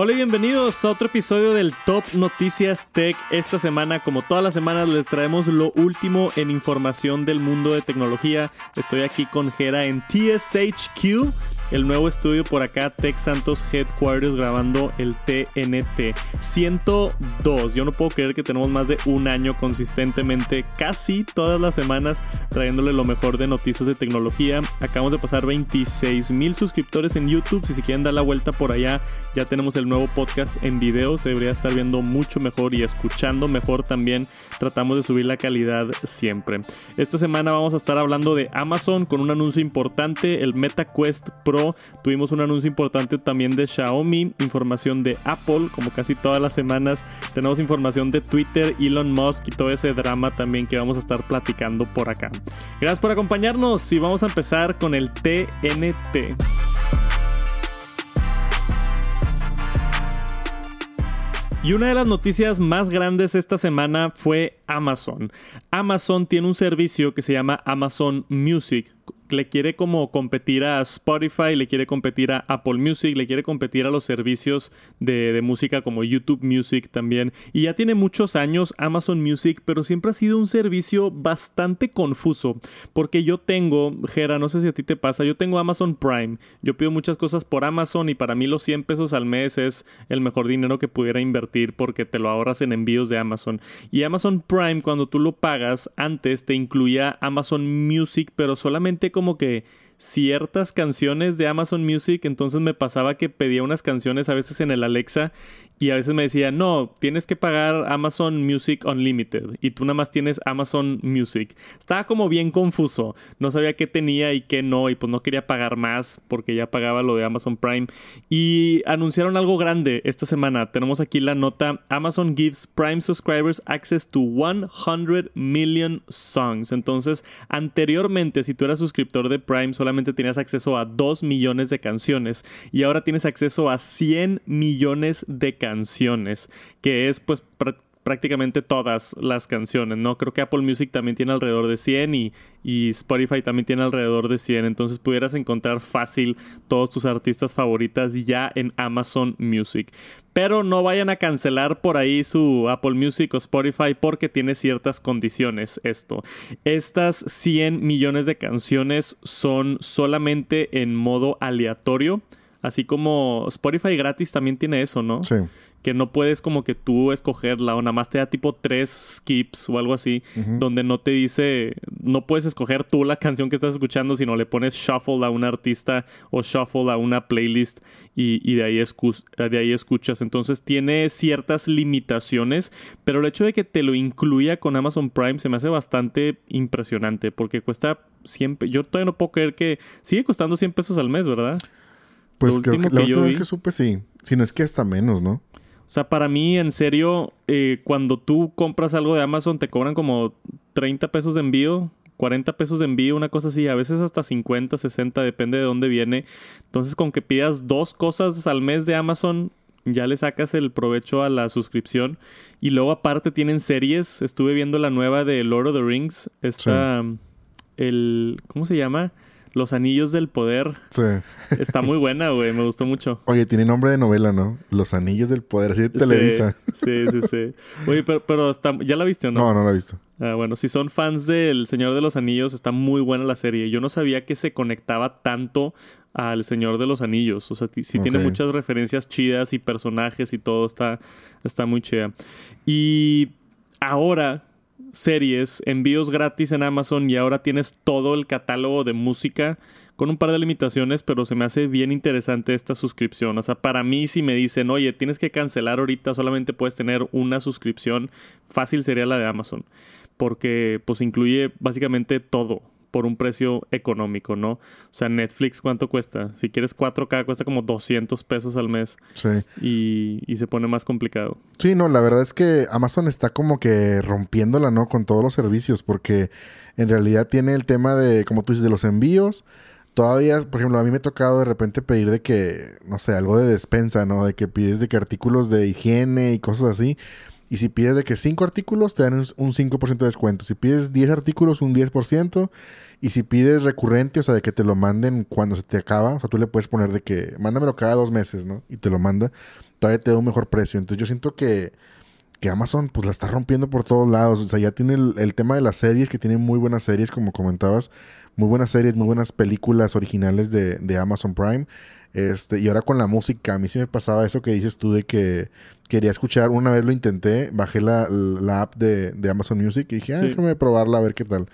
Hola y bienvenidos a otro episodio del Top Noticias Tech. Esta semana, como todas las semanas, les traemos lo último en información del mundo de tecnología. Estoy aquí con Jera en TSHQ, el nuevo estudio por acá, Tech Santos Headquarters, grabando el TNT 102. Yo no puedo creer que tenemos más de un año consistentemente, casi todas las semanas, trayéndole lo mejor de noticias de tecnología. Acabamos de pasar 26 mil suscriptores en YouTube. Si se quieren dar la vuelta por allá, ya tenemos el nuevo podcast en video. Se debería estar viendo mucho mejor y escuchando mejor también. Tratamos de subir la calidad siempre. Esta semana vamos a estar hablando de Amazon con un anuncio importante, el MetaQuest Pro. Tuvimos un anuncio importante también de Xiaomi, información de Apple, como casi todas las semanas. Tenemos información de Twitter, Elon Musk y todo ese drama también que vamos a estar platicando por acá. Gracias por acompañarnos y vamos a empezar con el TNT. Y una de las noticias más grandes esta semana fue Amazon. Amazon tiene un servicio que se llama Amazon Music le quiere como competir a Spotify, le quiere competir a Apple Music, le quiere competir a los servicios de, música como YouTube Music también. Y ya tiene muchos años Amazon Music, pero siempre ha sido un servicio bastante confuso. Porque yo tengo, Jera, no sé si a ti te pasa, yo tengo Amazon Prime. Yo pido muchas cosas por Amazon y para mí los 100 pesos al mes es el mejor dinero que pudiera invertir porque te lo ahorras en envíos de Amazon. Y Amazon Prime, cuando tú lo pagas, antes te incluía Amazon Music, pero solamente como que ciertas canciones de Amazon Music, entonces me pasaba que pedía unas canciones a veces en el Alexa y a veces me decía, no, tienes que pagar Amazon Music Unlimited y tú nada más tienes Amazon Music. Estaba como bien confuso, no sabía qué tenía y qué no y pues no quería pagar más porque ya pagaba lo de Amazon Prime. Y anunciaron algo grande esta semana, tenemos aquí la nota, Amazon gives Prime subscribers access to 100 million songs. Entonces, anteriormente si tú eras suscriptor de Prime solamente tenías acceso a 2 millones de canciones y ahora tienes acceso a 100 millones de canciones canciones, que es pues prácticamente todas las canciones, ¿no? Creo que Apple Music también tiene alrededor de 100 y, y, Spotify también tiene alrededor de 100, entonces pudieras encontrar fácil todos tus artistas favoritas ya en Amazon Music. Pero no vayan a cancelar por ahí su Apple Music o Spotify porque tiene ciertas condiciones esto. Estas 100 millones de canciones son solamente en modo aleatorio Así como Spotify gratis también tiene eso, ¿no? Sí. Que no puedes como que tú escogerla o nada más te da tipo tres skips o algo así, donde no te dice, no puedes escoger tú la canción que estás escuchando, sino le pones shuffle a un artista o shuffle a una playlist y, de, ahí de ahí escuchas. Entonces tiene ciertas limitaciones, pero el hecho de que te lo incluya con Amazon Prime se me hace bastante impresionante porque cuesta 100, yo todavía no puedo creer que sigue costando 100 pesos al mes, ¿verdad? Pues creo que, la última vez que supe sí. Si no es que hasta menos, ¿no? O sea, para mí, en serio, eh, cuando tú compras algo de Amazon, te cobran como 30 pesos de envío, 40 pesos de envío, una cosa así, a veces hasta 50, 60, depende de dónde viene. Entonces, con que pidas dos cosas al mes de Amazon, ya le sacas el provecho a la suscripción. Y luego, aparte, tienen series. Estuve viendo la nueva de Lord of the Rings. Está. El. ¿Cómo se llama? Los Anillos del Poder. Sí. Está muy buena, güey. Me gustó mucho. Oye, tiene nombre de novela, ¿no? Los Anillos del Poder. Así de Televisa. Sí, sí, sí. Oye, pero, pero está... ¿ya la viste o no? No, no la he visto. Ah, bueno, si son fans del Señor de los Anillos, está muy buena la serie. Yo no sabía que se conectaba tanto al Señor de los Anillos. O sea, sí tiene muchas referencias chidas y personajes y todo. Está, está muy chida. Y ahora series, envíos gratis en Amazon y ahora tienes todo el catálogo de música con un par de limitaciones, pero se me hace bien interesante esta suscripción. O sea, para mí si me dicen, oye, tienes que cancelar ahorita, solamente puedes tener una suscripción, fácil sería la de Amazon, porque pues incluye básicamente todo por un precio económico, ¿no? O sea, Netflix, ¿cuánto cuesta? Si quieres 4K, cuesta como 200 pesos al mes. Sí. Y, y, se pone más complicado. Sí, no, la verdad es que Amazon está como que rompiéndola, ¿no? Con todos los servicios, porque en realidad tiene el tema de, como tú dices, de los envíos. Todavía, por ejemplo, a mí me ha tocado de repente pedir de que, no sé, algo de despensa, ¿no? De que pides de que artículos de higiene y cosas así Y si pides de que 5 artículos, te dan un 5% de descuento. Si pides 10 artículos, un 10%. Y si pides recurrente, o sea, de que te lo manden cuando se te acaba, o sea, tú le puedes poner de que mándamelo cada dos meses, ¿no? Y te lo manda, todavía te da un mejor precio. Entonces yo siento que, que Amazon pues la está rompiendo por todos lados. O sea, ya tiene el, tema de las series, que tiene muy buenas series, como comentabas. Muy buenas series, muy buenas películas originales de, de Amazon Prime. Este, y ahora con la música, a mí sí me pasaba eso que dices tú de que quería escuchar, una vez lo intenté, bajé la, la app de, de, Amazon Music y dije, ah, déjame probarla a ver qué tal.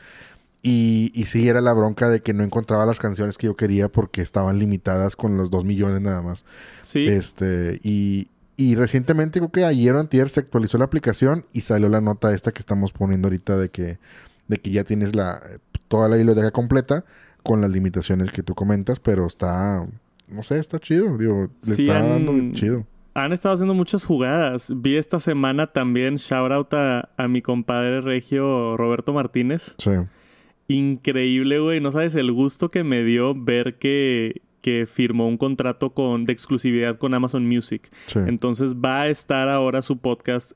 Y, y sí, era la bronca de que no encontraba las canciones que yo quería porque estaban limitadas con los dos millones nada más. Sí. Este, y, y recientemente, creo que ayer o antier se actualizó la aplicación y salió la nota esta que estamos poniendo ahorita de que, de que ya tienes la, toda la biblioteca completa con las limitaciones que tú comentas, pero está, no sé, está chido. Digo, le está dando chido han estado haciendo muchas jugadas. Vi esta semana también shout out a, a, mi compadre regio Roberto Martínez. Sí increíble, güey. No sabes el gusto que me dio ver que, que firmó un contrato con, de exclusividad con Amazon Music. Entonces va a estar ahora su podcast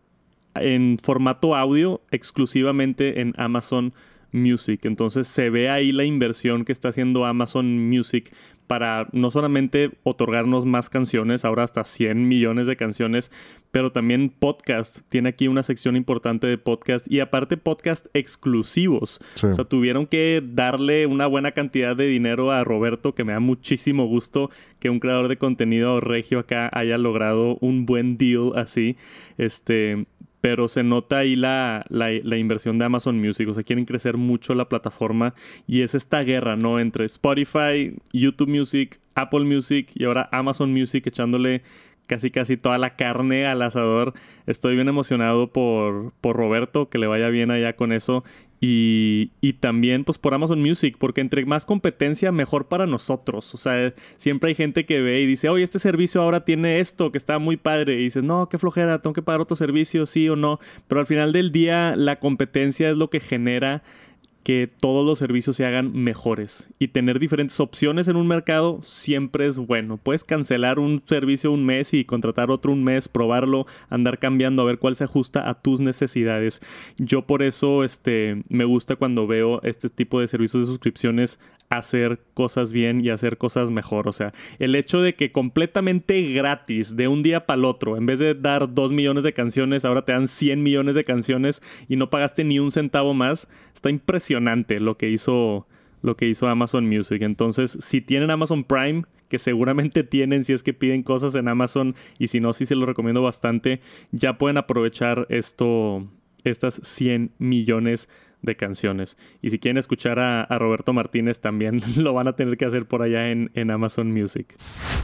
en formato audio exclusivamente en Amazon Music. Entonces se ve ahí la inversión que está haciendo Amazon Music para no solamente otorgarnos más canciones, ahora hasta 100 millones de canciones, pero también podcast. Tiene aquí una sección importante de podcast y aparte podcast exclusivos. O sea, tuvieron que darle una buena cantidad de dinero a Roberto, que me da muchísimo gusto que un creador de contenido regio acá haya logrado un buen deal así. Este, pero se nota ahí la, la, inversión de Amazon Music. O sea, quieren crecer mucho la plataforma y es esta guerra, ¿no? Entre Spotify, YouTube Music, Apple Music y ahora Amazon Music echándole casi casi toda la carne al asador. Estoy bien emocionado por, por Roberto, que le vaya bien allá con eso. Y, y, también pues por Amazon Music, porque entre más competencia, mejor para nosotros. O sea, siempre hay gente que ve y dice, oye, este servicio ahora tiene esto, que está muy padre. Y dices, no, qué flojera, tengo que pagar otro servicio, sí o no. Pero al final del día, la competencia es lo que genera que todos los servicios se hagan mejores y tener diferentes opciones en un mercado siempre es bueno. Puedes cancelar un servicio un mes y contratar otro un mes, probarlo, andar cambiando a ver cuál se ajusta a tus necesidades. Yo por eso este me gusta cuando veo este tipo de servicios de suscripciones hacer cosas bien y hacer cosas mejor. O sea, el hecho de que completamente gratis, de un día para el otro, en vez de dar 2 millones de canciones, ahora te dan 100 millones de canciones y no pagaste ni un centavo más, está impresionante lo que hizo, lo que hizo Amazon Music. Entonces, si tienen Amazon Prime, que seguramente tienen si es que piden cosas en Amazon y si no, sí se lo recomiendo bastante, ya pueden aprovechar esto, estas 100 millones de canciones. Y si quieren escuchar a, Roberto Martínez también lo van a tener que hacer por allá en, en, Amazon Music.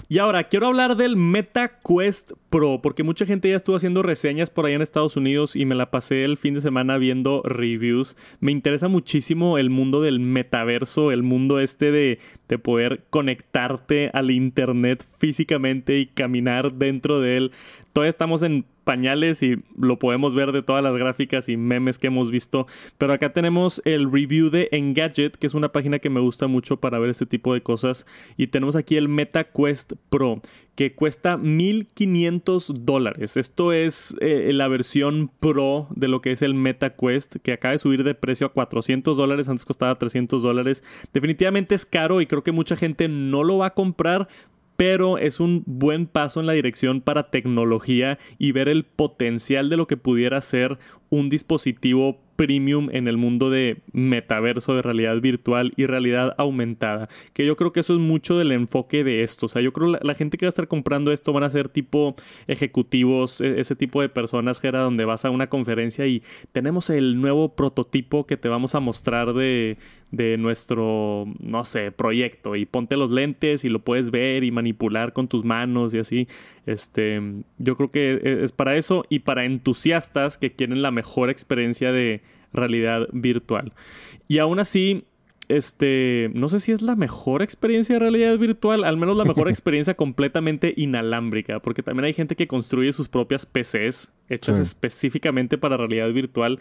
Y ahora quiero hablar del Meta Quest Pro, porque mucha gente ya estuvo haciendo reseñas por allá en Estados Unidos y me la pasé el fin de semana viendo reviews. Me interesa muchísimo el mundo del metaverso, el mundo este de, de poder conectarte al Internet físicamente y caminar dentro de él. Todavía estamos en pañales y lo podemos ver de todas las gráficas y memes que hemos visto. Pero acá tenemos el review de Engadget, que es una página que me gusta mucho para ver este tipo de cosas. Y tenemos aquí el Meta Quest Pro, que cuesta 1500 dólares. Esto es eh, la versión Pro de lo que es el Meta Quest, que acaba de subir de precio a 400 dólares. Antes costaba 300 dólares. Definitivamente es caro y creo que mucha gente no lo va a comprar pero es un buen paso en la dirección para tecnología y ver el potencial de lo que pudiera ser un dispositivo premium en el mundo de metaverso, de realidad virtual y realidad aumentada. Que yo creo que eso es mucho del enfoque de esto. O sea, yo creo que la, gente que va a estar comprando esto van a ser tipo ejecutivos, e, ese tipo de personas que era donde vas a una conferencia y tenemos el nuevo prototipo que te vamos a mostrar de, de nuestro, no sé, proyecto y ponte los lentes y lo puedes ver y manipular con tus manos y así. Este, yo creo que e, es para eso y para entusiastas que quieren la mejor experiencia de realidad virtual. Y aún así, este, no sé si es la mejor experiencia de realidad virtual, al menos la mejor experiencia completamente inalámbrica, porque también hay gente que construye sus propias PCs hechas específicamente para realidad virtual.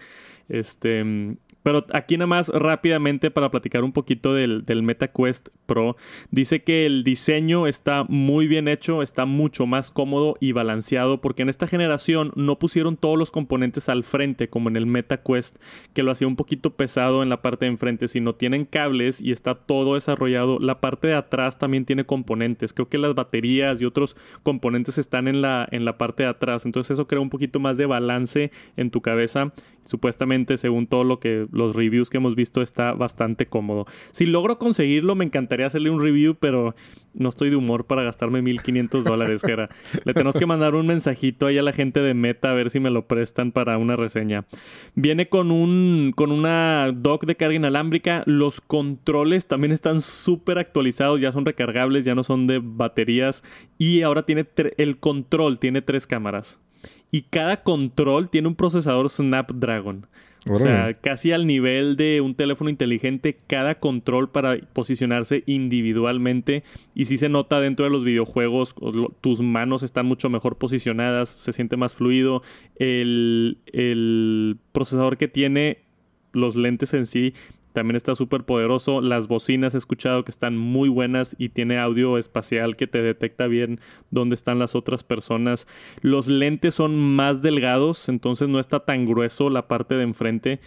Este, Pero aquí nada más rápidamente para platicar un poquito del, MetaQuest Pro. Dice que el diseño está muy bien hecho, está mucho más cómodo y balanceado porque en esta generación no pusieron todos los componentes al frente como en el MetaQuest que lo hacía un poquito pesado en la parte de enfrente, sino tienen cables y está todo desarrollado. La parte de atrás también tiene componentes. Creo que las baterías y otros componentes están en la, en la parte de atrás. Entonces eso crea un poquito más de balance en tu cabeza. Supuestamente, según todo lo que los reviews que hemos visto, está bastante cómodo. Si logro conseguirlo, me encantaría hacerle un review, pero no estoy de humor para gastarme 1500 dólares, Jera. Le tenemos que mandar un mensajito ahí a la gente de Meta a ver si me lo prestan para una reseña. Viene con un con una dock de carga inalámbrica. Los controles también están súper actualizados, ya son recargables, ya no son de baterías. Y ahora tiene el control, tiene tres cámaras y cada control tiene un procesador Snapdragon. O sea, casi al nivel de un teléfono inteligente, cada control para posicionarse individualmente. Y si se nota dentro de los videojuegos, tus manos están mucho mejor posicionadas, se siente más fluido. El, el procesador que tiene los lentes en sí también está súper poderoso. Las bocinas he escuchado que están muy buenas y tiene audio espacial que te detecta bien dónde están las otras personas. Los lentes son más delgados, entonces no está tan grueso la parte de enfrente.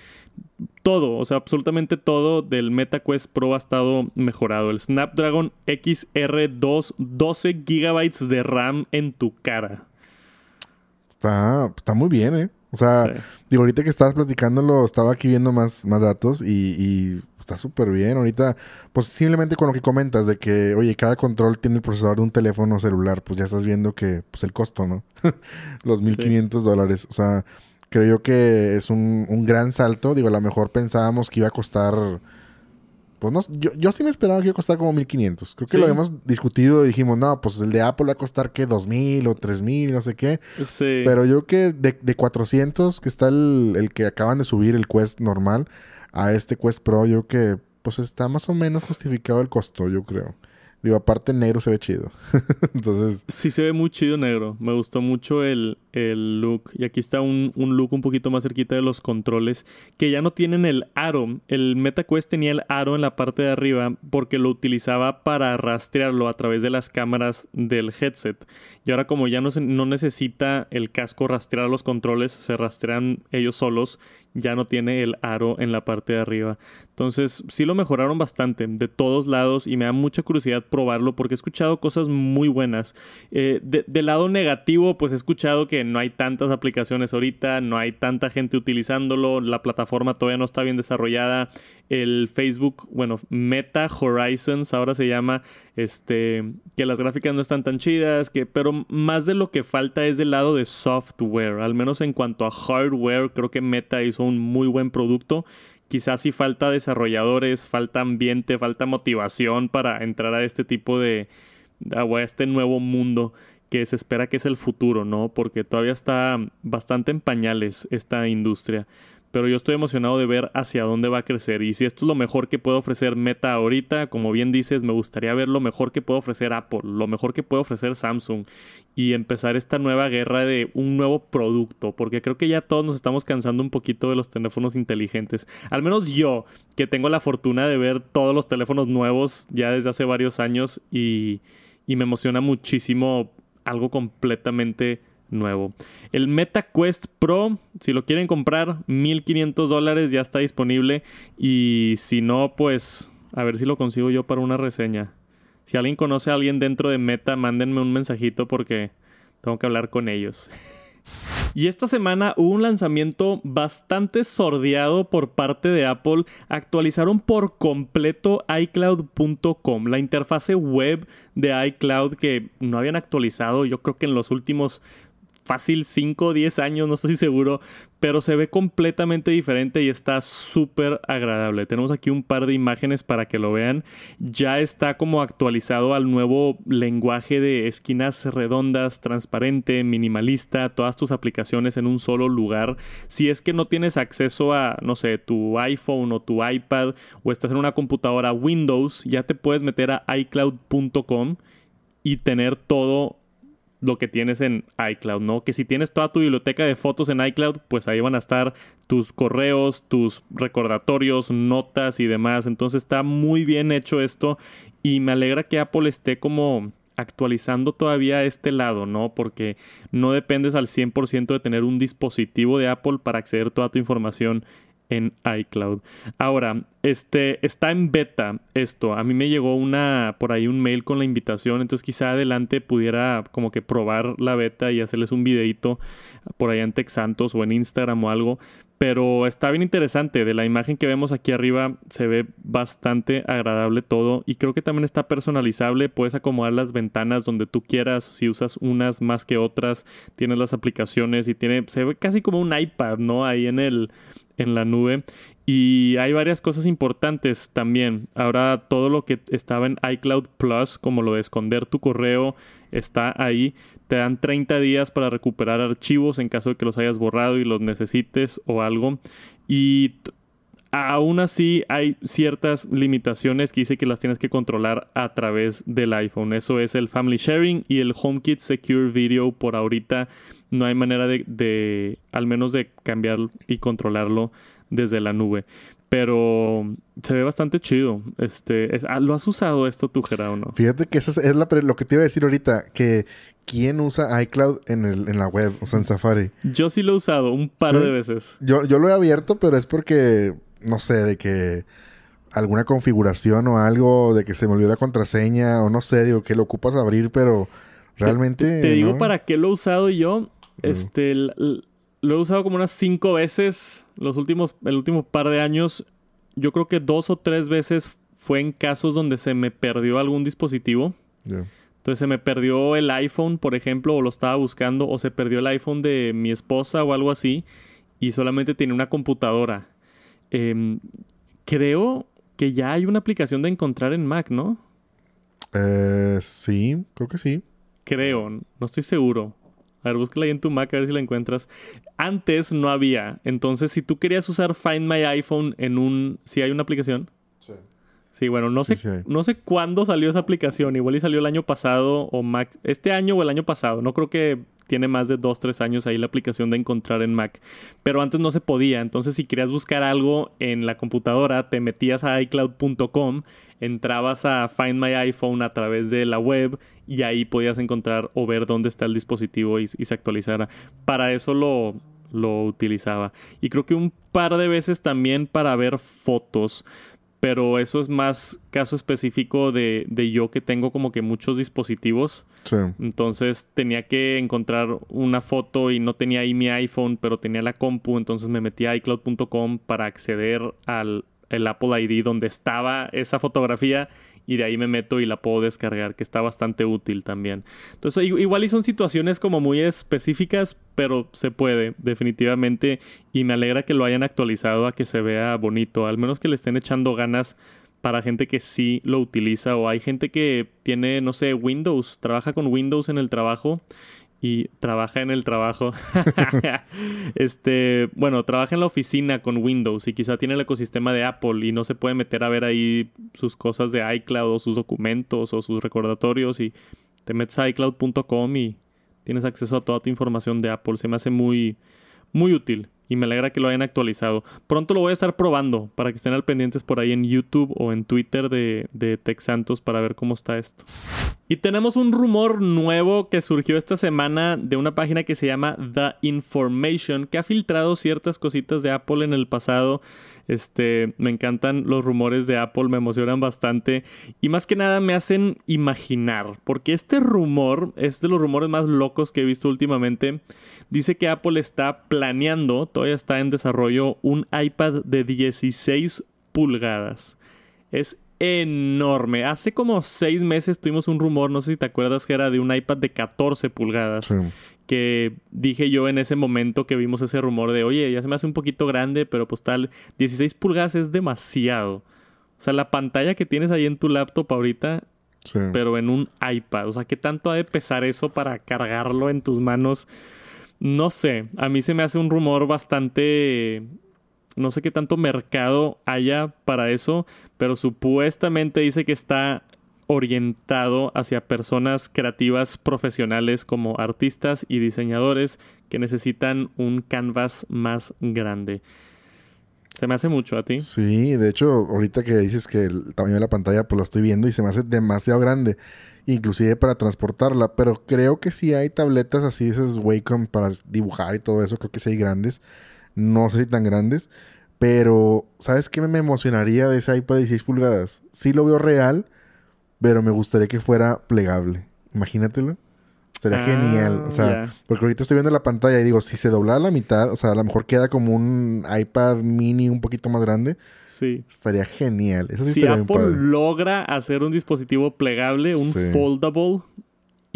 Todo, o sea, absolutamente todo del MetaQuest Pro ha estado mejorado. El Snapdragon XR2, 12 GB de RAM en tu cara. Está, está muy bien, ¿eh? O sea, digo, ahorita que estabas platicándolo, estaba aquí viendo más, más datos y, está súper bien. Ahorita, pues simplemente con lo que comentas de que, oye, cada control tiene el procesador de un teléfono celular, pues ya estás viendo que, pues el costo, ¿no? Los 1500 dólares. O sea, creo yo que es un, un gran salto. Digo, a lo mejor pensábamos que iba a costar pues no, yo, yo sí me esperaba que iba a costar como 1500. Creo que lo habíamos discutido y dijimos, no, pues el de Apple va a costar que 2000 o 3000, no sé qué. Sí. Pero yo que de, de 400, que está el, el, que acaban de subir, el Quest normal, a este Quest Pro, yo que pues está más o menos justificado el costo, yo creo. Digo, aparte negro se ve chido. Entonces... Sí se ve muy chido negro. Me gustó mucho el, el look. Y aquí está un, un, look un poquito más cerquita de los controles. Que ya no tienen el aro. El MetaQuest tenía el aro en la parte de arriba porque lo utilizaba para rastrearlo a través de las cámaras del headset. Y ahora como ya no, se, no necesita el casco rastrear los controles, se rastrean ellos solos ya no tiene el aro en la parte de arriba. Entonces, sí lo mejoraron bastante de todos lados y me da mucha curiosidad probarlo porque he escuchado cosas muy buenas. Eh, del lado negativo, pues he escuchado que no hay tantas aplicaciones ahorita, no hay tanta gente utilizándolo, la plataforma todavía no está bien desarrollada. El Facebook, bueno, Meta Horizons ahora se llama, este, que las gráficas no están tan chidas, que, pero más de lo que falta es del lado de software, al menos en cuanto a hardware, creo que Meta hizo un muy buen producto. Quizás si falta desarrolladores, falta ambiente, falta motivación para entrar a este tipo de, a este nuevo mundo que se espera que es el futuro, ¿no? Porque todavía está bastante en pañales esta industria pero yo estoy emocionado de ver hacia dónde va a crecer. Y si esto es lo mejor que puede ofrecer Meta ahorita, como bien dices, me gustaría ver lo mejor que puede ofrecer Apple, lo mejor que puede ofrecer Samsung y empezar esta nueva guerra de un nuevo producto, porque creo que ya todos nos estamos cansando un poquito de los teléfonos inteligentes. Al menos yo, que tengo la fortuna de ver todos los teléfonos nuevos ya desde hace varios años y, y me emociona muchísimo algo completamente nuevo. El MetaQuest Pro, si lo quieren comprar, 1500 dólares ya está disponible. Y si no, pues a ver si lo consigo yo para una reseña. Si alguien conoce a alguien dentro de Meta, mándenme un mensajito porque tengo que hablar con ellos. Y esta semana hubo un lanzamiento bastante sordeado por parte de Apple. Actualizaron por completo iCloud.com, la interfase web de iCloud que no habían actualizado yo creo que en los últimos fácil 5 o 10 años, no estoy seguro, pero se ve completamente diferente y está súper agradable. Tenemos aquí un par de imágenes para que lo vean. Ya está como actualizado al nuevo lenguaje de esquinas redondas, transparente, minimalista, todas tus aplicaciones en un solo lugar. Si es que no tienes acceso a, no sé, tu iPhone o tu iPad o estás en una computadora Windows, ya te puedes meter a iCloud.com y tener todo lo que tienes en iCloud, ¿no? Que si tienes toda tu biblioteca de fotos en iCloud, pues ahí van a estar tus correos, tus recordatorios, notas y demás. Entonces está muy bien hecho esto y me alegra que Apple esté como actualizando todavía este lado, ¿no? Porque no dependes al 100% de tener un dispositivo de Apple para acceder a toda tu información en iCloud. Ahora, este está en beta esto. A mí me llegó una por ahí un mail con la invitación, entonces quizá adelante pudiera como que probar la beta y hacerles un videito por allá en Texantos o en Instagram o algo. Pero está bien interesante. De la imagen que vemos aquí arriba se ve bastante agradable todo. Y creo que también está personalizable. Puedes acomodar las ventanas donde tú quieras. Si usas unas más que otras. Tienes las aplicaciones y tiene. Se ve casi como un iPad, ¿no? Ahí en el. en la nube. Y hay varias cosas importantes también. Ahora todo lo que estaba en iCloud Plus, como lo de esconder tu correo, está ahí. Te dan 30 días para recuperar archivos en caso de que los hayas borrado y los necesites o algo. Y aún así hay ciertas limitaciones que dice que las tienes que controlar a través del iPhone. Eso es el Family Sharing y el HomeKit Secure Video. Por ahorita no hay manera de, de al menos de cambiar y controlarlo desde la nube. Pero se ve bastante chido. Este, ah, ¿Lo has usado esto tú, Gerardo, no? Fíjate que eso es, lo que te iba a decir ahorita. Que ¿quién usa iCloud en, el, en la web? O sea, en Safari. Yo sí lo he usado un par de veces. Yo, yo lo he abierto, pero es porque, no sé, de que alguna configuración o algo, de que se me olvidó la contraseña o no sé, digo, que lo ocupas abrir, pero realmente... Te, digo para qué lo he usado yo. Este lo he usado como unas cinco veces los últimos, el último par de años. Yo creo que dos o tres veces fue en casos donde se me perdió algún dispositivo. Entonces se me perdió el iPhone, por ejemplo, o lo estaba buscando, o se perdió el iPhone de mi esposa o algo así, y solamente tiene una computadora. Em, creo que ya hay una aplicación de encontrar en Mac, ¿no? Eh, sí, creo que sí. Creo, no estoy seguro. A ver, búscala ahí en tu Mac a ver si la encuentras. Antes no había. Entonces, si tú querías usar Find My iPhone en un... ¿Sí hay una aplicación? Sí. Sí, bueno, no sé, no sé cuándo salió esa aplicación. Igual y salió el año pasado o Mac. Este año o el año pasado. No creo que tiene más de dos, tres años ahí la aplicación de encontrar en Mac. Pero antes no se podía. Entonces, si querías buscar algo en la computadora, te metías a iCloud.com, entrabas a Find My iPhone a través de la web y ahí podías encontrar o ver dónde está el dispositivo y, se actualizara. Para eso lo, lo utilizaba. Y creo que un par de veces también para ver fotos pero eso es más caso específico de, de, yo que tengo como que muchos dispositivos. Sí. Entonces tenía que encontrar una foto y no tenía ahí mi iPhone, pero tenía la compu, entonces me metí a iCloud.com para acceder al el Apple ID donde estaba esa fotografía y de ahí me meto y la puedo descargar, que está bastante útil también. Entonces, igual y son situaciones como muy específicas, pero se puede, definitivamente, y me alegra que lo hayan actualizado a que se vea bonito, al menos que le estén echando ganas para gente que sí lo utiliza o hay gente que tiene, no sé, Windows, trabaja con Windows en el trabajo y trabaja en el trabajo. este, bueno, trabaja en la oficina con Windows y quizá tiene el ecosistema de Apple y no se puede meter a ver ahí sus cosas de iCloud o sus documentos o sus recordatorios y te metes a iCloud.com y tienes acceso a toda tu información de Apple. Se me hace muy, muy útil y me alegra que lo hayan actualizado. Pronto lo voy a estar probando para que estén al pendientes por ahí en YouTube o en Twitter de, de Tech Santos para ver cómo está esto. Y tenemos un rumor nuevo que surgió esta semana de una página que se llama The Information, que ha filtrado ciertas cositas de Apple en el pasado. Este, me encantan los rumores de Apple, me emocionan bastante y más que nada me hacen imaginar, porque este rumor es de los rumores más locos que he visto últimamente. Dice que Apple está planeando, todavía está en desarrollo, un iPad de 16 pulgadas. Es enorme. Hace como seis meses tuvimos un rumor, no sé si te acuerdas, que era de un iPad de 14 pulgadas. Que dije yo en ese momento que vimos ese rumor de, oye, ya se me hace un poquito grande, pero pues tal, 16 pulgadas es demasiado. O sea, la pantalla que tienes ahí en tu laptop ahorita, pero en un iPad. O sea, ¿qué tanto ha de pesar eso para cargarlo en tus manos? No sé, a mí se me hace un rumor bastante no sé qué tanto mercado haya para eso, pero supuestamente dice que está orientado hacia personas creativas profesionales como artistas y diseñadores que necesitan un canvas más grande. Se me hace mucho a ti. Sí, de hecho, ahorita que dices que el tamaño de la pantalla, pues lo estoy viendo y se me hace demasiado grande. Inclusive para transportarla. Pero creo que sí hay tabletas así, esas Wacom para dibujar y todo eso. Creo que sí hay grandes. No sé si tan grandes. Pero, ¿sabes qué me emocionaría de ese iPad de 16 pulgadas? Sí lo veo real, pero me gustaría que fuera plegable. Imagínatelo. Estaría Ah, genial. O sea, porque ahorita estoy viendo la pantalla y digo, si se doblara la mitad, o sea, a lo mejor queda como un iPad mini un poquito más grande. Sí. Estaría genial. Eso sí Si bien Apple padre. logra hacer un dispositivo plegable, un Sí. foldable,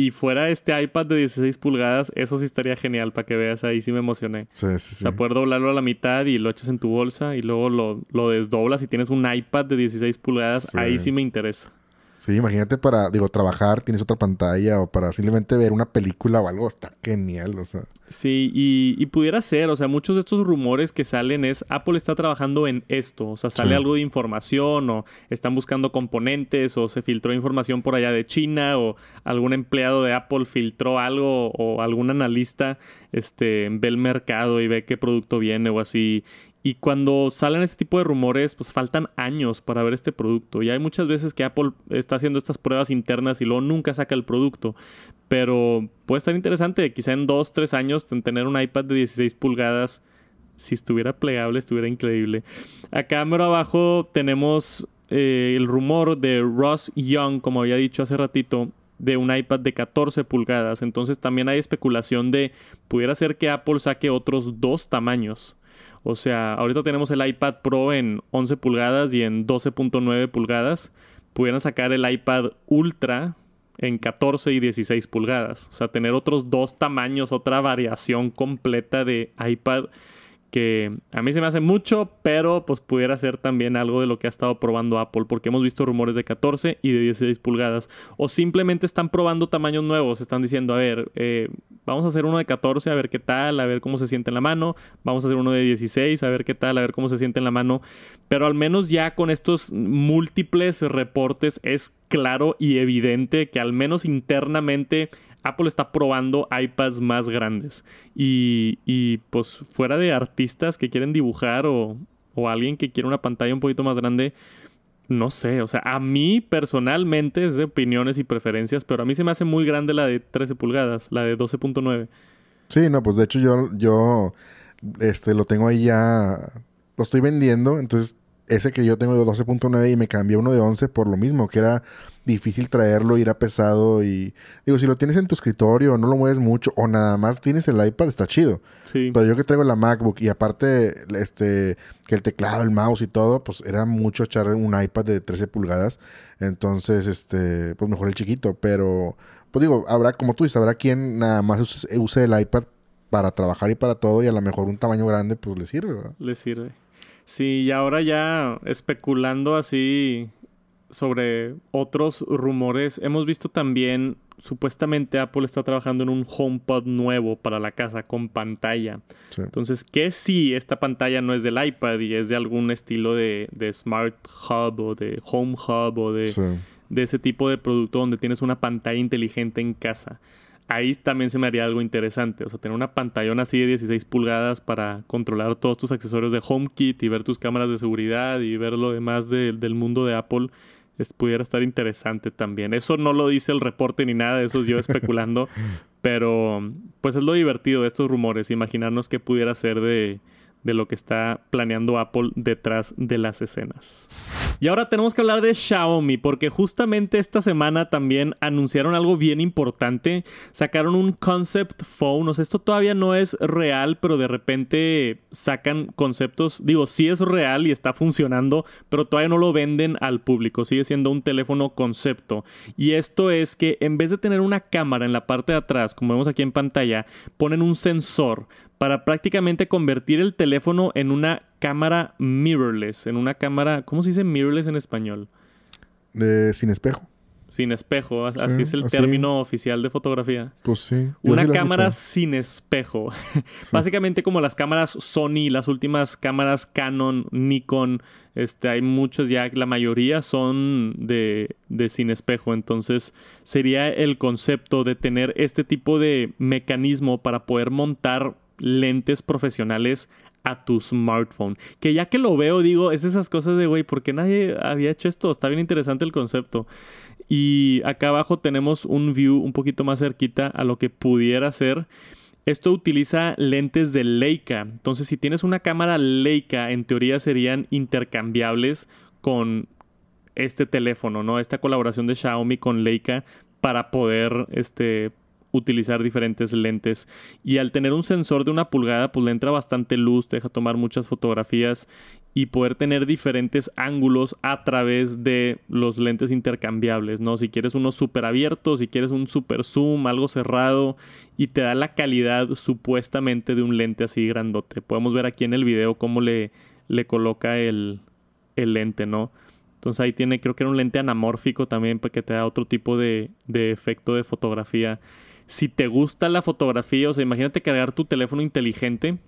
y fuera este iPad de 16 pulgadas, eso sí estaría genial para que veas. Ahí sí me emocioné. Sí, sí, O sí. sea, poder doblarlo a la mitad y lo echas en tu bolsa y luego lo, lo desdoblas y tienes un iPad de 16 pulgadas, Sí. ahí sí me interesa. Sí, imagínate para, digo, trabajar, tienes otra pantalla o para simplemente ver una película o algo, está genial, o sea. Sí, y, y pudiera ser, o sea, muchos de estos rumores que salen es Apple está trabajando en esto, o sea, sale Sí. algo de información o están buscando componentes o se filtró información por allá de China o algún empleado de Apple filtró algo o algún analista este, ve el mercado y ve qué producto viene o así. Y cuando salen este tipo de rumores, pues faltan años para ver este producto. Y hay muchas veces que Apple está haciendo estas pruebas internas y luego nunca saca el producto. Pero puede estar interesante, quizá en dos, tres años, ten- tener un iPad de 16 pulgadas. Si estuviera plegable, estuviera increíble. Acá mero abajo tenemos eh, el rumor de Ross Young, como había dicho hace ratito, de un iPad de 14 pulgadas. Entonces también hay especulación de pudiera ser que Apple saque otros dos tamaños. O sea, ahorita tenemos el iPad Pro en 11 pulgadas y en 12.9 pulgadas. Pudieran sacar el iPad Ultra en 14 y 16 pulgadas. O sea, tener otros dos tamaños, otra variación completa de iPad que a mí se me hace mucho, pero pues pudiera ser también algo de lo que ha estado probando Apple, porque hemos visto rumores de 14 y de 16 pulgadas, o simplemente están probando tamaños nuevos, están diciendo, a ver, eh, vamos a hacer uno de 14, a ver qué tal, a ver cómo se siente en la mano, vamos a hacer uno de 16, a ver qué tal, a ver cómo se siente en la mano, pero al menos ya con estos múltiples reportes es claro y evidente que al menos internamente Apple está probando iPads más grandes. Y, y, pues fuera de artistas que quieren dibujar o, o alguien que quiere una pantalla un poquito más grande, no sé, o sea, a mí personalmente es de opiniones y preferencias, pero a mí se me hace muy grande la de 13 pulgadas, la de 12.9. Sí, no, pues de hecho yo, yo, este, lo tengo ahí ya, lo estoy vendiendo, entonces ese que yo tengo de 12.9 y me cambié uno de 11 por lo mismo, que era difícil traerlo y era pesado y digo, si lo tienes en tu escritorio, no lo mueves mucho o nada más tienes el iPad, está chido. Sí. Pero yo que traigo la MacBook y aparte este que el teclado, el mouse y todo, pues era mucho echar un iPad de 13 pulgadas. Entonces, este, pues mejor el chiquito, pero pues digo, habrá como tú dices, habrá quien nada más use, use el iPad para trabajar y para todo y a lo mejor un tamaño grande pues le sirve, ¿verdad? Le sirve. Sí, y ahora ya especulando así sobre otros rumores, hemos visto también, supuestamente Apple está trabajando en un HomePod nuevo para la casa con pantalla. Sí. Entonces, que si esta pantalla no es del iPad y es de algún estilo de, de Smart Hub o de Home Hub o de, Sí. de ese tipo de producto donde tienes una pantalla inteligente en casa. Ahí también se me haría algo interesante. O sea, tener una pantallona así de 16 pulgadas para controlar todos tus accesorios de HomeKit y ver tus cámaras de seguridad y ver lo demás de- del mundo de Apple. Es, pudiera estar interesante también. Eso no lo dice el reporte ni nada, eso es yo especulando. pero pues es lo divertido de estos rumores, imaginarnos qué pudiera ser de, de lo que está planeando Apple detrás de las escenas. Y ahora tenemos que hablar de Xiaomi, porque justamente esta semana también anunciaron algo bien importante. Sacaron un concept phone. O sea, esto todavía no es real, pero de repente sacan conceptos. Digo, sí es real y está funcionando, pero todavía no lo venden al público. Sigue siendo un teléfono concepto. Y esto es que en vez de tener una cámara en la parte de atrás, como vemos aquí en pantalla, ponen un sensor para prácticamente convertir el teléfono en una cámara mirrorless, en una cámara, ¿cómo se dice mirrorless en español? De sin espejo. sin espejo. Así Sí, es el así. término oficial de fotografía. Pues sí. Una sí cámara sin espejo. Sí. Básicamente como las cámaras Sony, las últimas cámaras Canon, Nikon, este, hay muchos ya, la mayoría son de, de sin espejo. Entonces sería el concepto de tener este tipo de mecanismo para poder montar lentes profesionales a tu smartphone. Que ya que lo veo, digo, es esas cosas de, güey, ¿por qué nadie había hecho esto? Está bien interesante el concepto. Y acá abajo tenemos un view un poquito más cerquita a lo que pudiera ser. Esto utiliza lentes de Leica. Entonces, si tienes una cámara Leica, en teoría serían intercambiables con este teléfono, ¿no? Esta colaboración de Xiaomi con Leica para poder este, utilizar diferentes lentes. Y al tener un sensor de una pulgada, pues le entra bastante luz, te deja tomar muchas fotografías y poder tener diferentes ángulos a través de los lentes intercambiables, ¿no? Si quieres uno súper abierto, si quieres un super zoom, algo cerrado y te da la calidad supuestamente de un lente así grandote. Podemos ver aquí en el video cómo le, le coloca el, el lente, ¿no? Entonces ahí tiene, creo que era un lente anamórfico también para que te da otro tipo de, de efecto de fotografía. Si te gusta la fotografía, o sea, imagínate cargar tu teléfono inteligente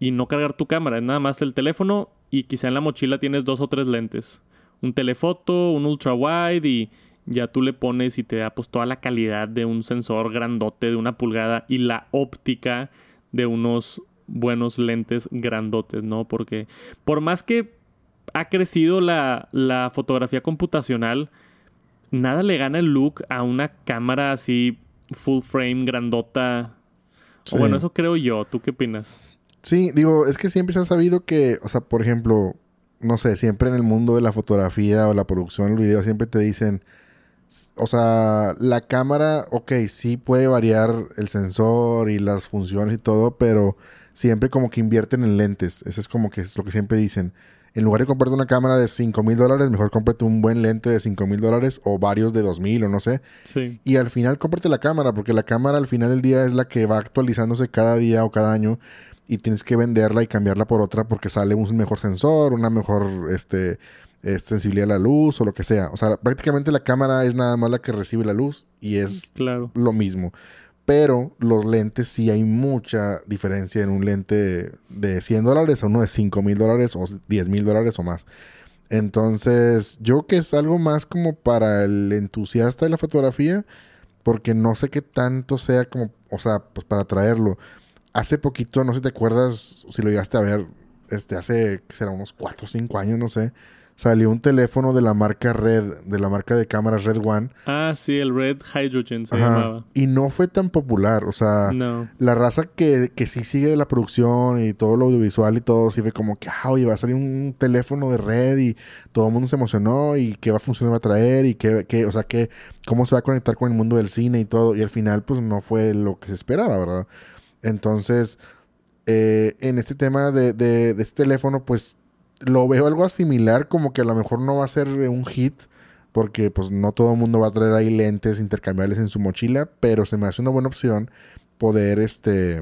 y no cargar tu cámara, es nada más el teléfono y quizá en la mochila tienes dos o tres lentes. Un telefoto, un ultra wide y ya tú le pones y te da pues toda la calidad de un sensor grandote de una pulgada y la óptica de unos buenos lentes grandotes, ¿no? Porque por más que ha crecido la, la fotografía computacional, nada le gana el look a una cámara así full frame, grandota. Sí. O bueno, eso creo yo. ¿Tú qué opinas? Sí, digo, es que siempre se ha sabido que, o sea, por ejemplo, no sé, siempre en el mundo de la fotografía o la producción del video siempre te dicen, o sea, la cámara, ok, sí puede variar el sensor y las funciones y todo, pero siempre como que invierten en lentes. Eso es como que es lo que siempre dicen. En lugar de comprarte una cámara de 5 mil dólares, mejor cómprate un buen lente de 5 mil dólares o varios de 2 mil o no sé. Sí. Y al final cómprate la cámara, porque la cámara al final del día es la que va actualizándose cada día o cada año y tienes que venderla y cambiarla por otra porque sale un mejor sensor, una mejor este, sensibilidad a la luz o lo que sea. O sea, prácticamente la cámara es nada más la que recibe la luz y es Claro. lo mismo. Pero los lentes sí hay mucha diferencia en un lente de 100 dólares a uno de 5 mil dólares o 10 mil dólares o más. Entonces, yo creo que es algo más como para el entusiasta de la fotografía, porque no sé qué tanto sea como, o sea, pues para traerlo. Hace poquito, no sé si te acuerdas, si lo llegaste a ver, este, hace, que será unos 4 o 5 años, no sé, salió un teléfono de la marca Red, de la marca de cámaras Red One. Ah, sí, el Red Hydrogen se Ajá, llamaba. y no fue tan popular, o sea, No. la raza que, que sí sigue la producción y todo lo audiovisual y todo, sí ve como que, ah, oye, va a salir un teléfono de red y todo el mundo se emocionó y qué va a funcionar, va a traer y qué, qué- o sea, que, cómo se va a conectar con el mundo del cine y todo. Y al final, pues no fue lo que se esperaba, ¿verdad? Entonces, eh, en este tema de, de, de este teléfono, pues lo veo algo similar, como que a lo mejor no va a ser un hit. Porque pues no todo el mundo va a traer ahí lentes intercambiables en su mochila. Pero se me hace una buena opción poder, este,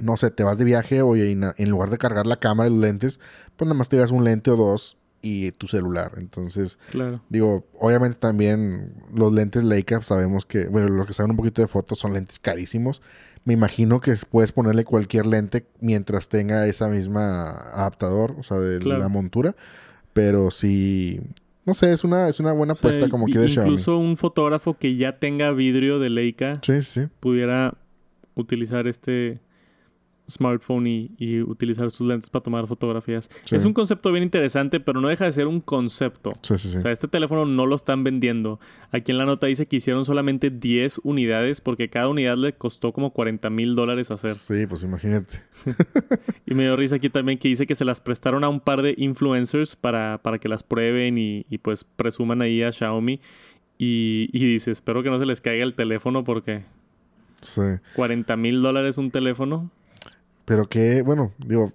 no sé, te vas de viaje, oye, y en lugar de cargar la cámara y los lentes, pues nada más te llevas un lente o dos y tu celular. Entonces, Claro. digo, obviamente también los lentes Leica, sabemos que, bueno, los que saben un poquito de fotos son lentes carísimos. Me imagino que puedes ponerle cualquier lente mientras tenga esa misma adaptador, o sea, de Claro. la montura. Pero sí, no sé, es una, es una buena O sea, apuesta como que de Xiaomi. Incluso un fotógrafo que ya tenga vidrio de Leica Sí, sí. pudiera utilizar este smartphone y, y utilizar sus lentes para tomar fotografías. Sí. Es un concepto bien interesante, pero no deja de ser un concepto. Sí, sí, sí. O sea, este teléfono no lo están vendiendo. Aquí en la nota dice que hicieron solamente 10 unidades porque cada unidad le costó como 40 mil dólares hacer. Sí, pues imagínate. Y me dio risa aquí también que dice que se las prestaron a un par de influencers para, para que las prueben y, y, pues presuman ahí a Xiaomi. Y, y dice, espero que no se les caiga el teléfono porque Sí. 40 mil dólares un teléfono. Pero que, bueno, digo,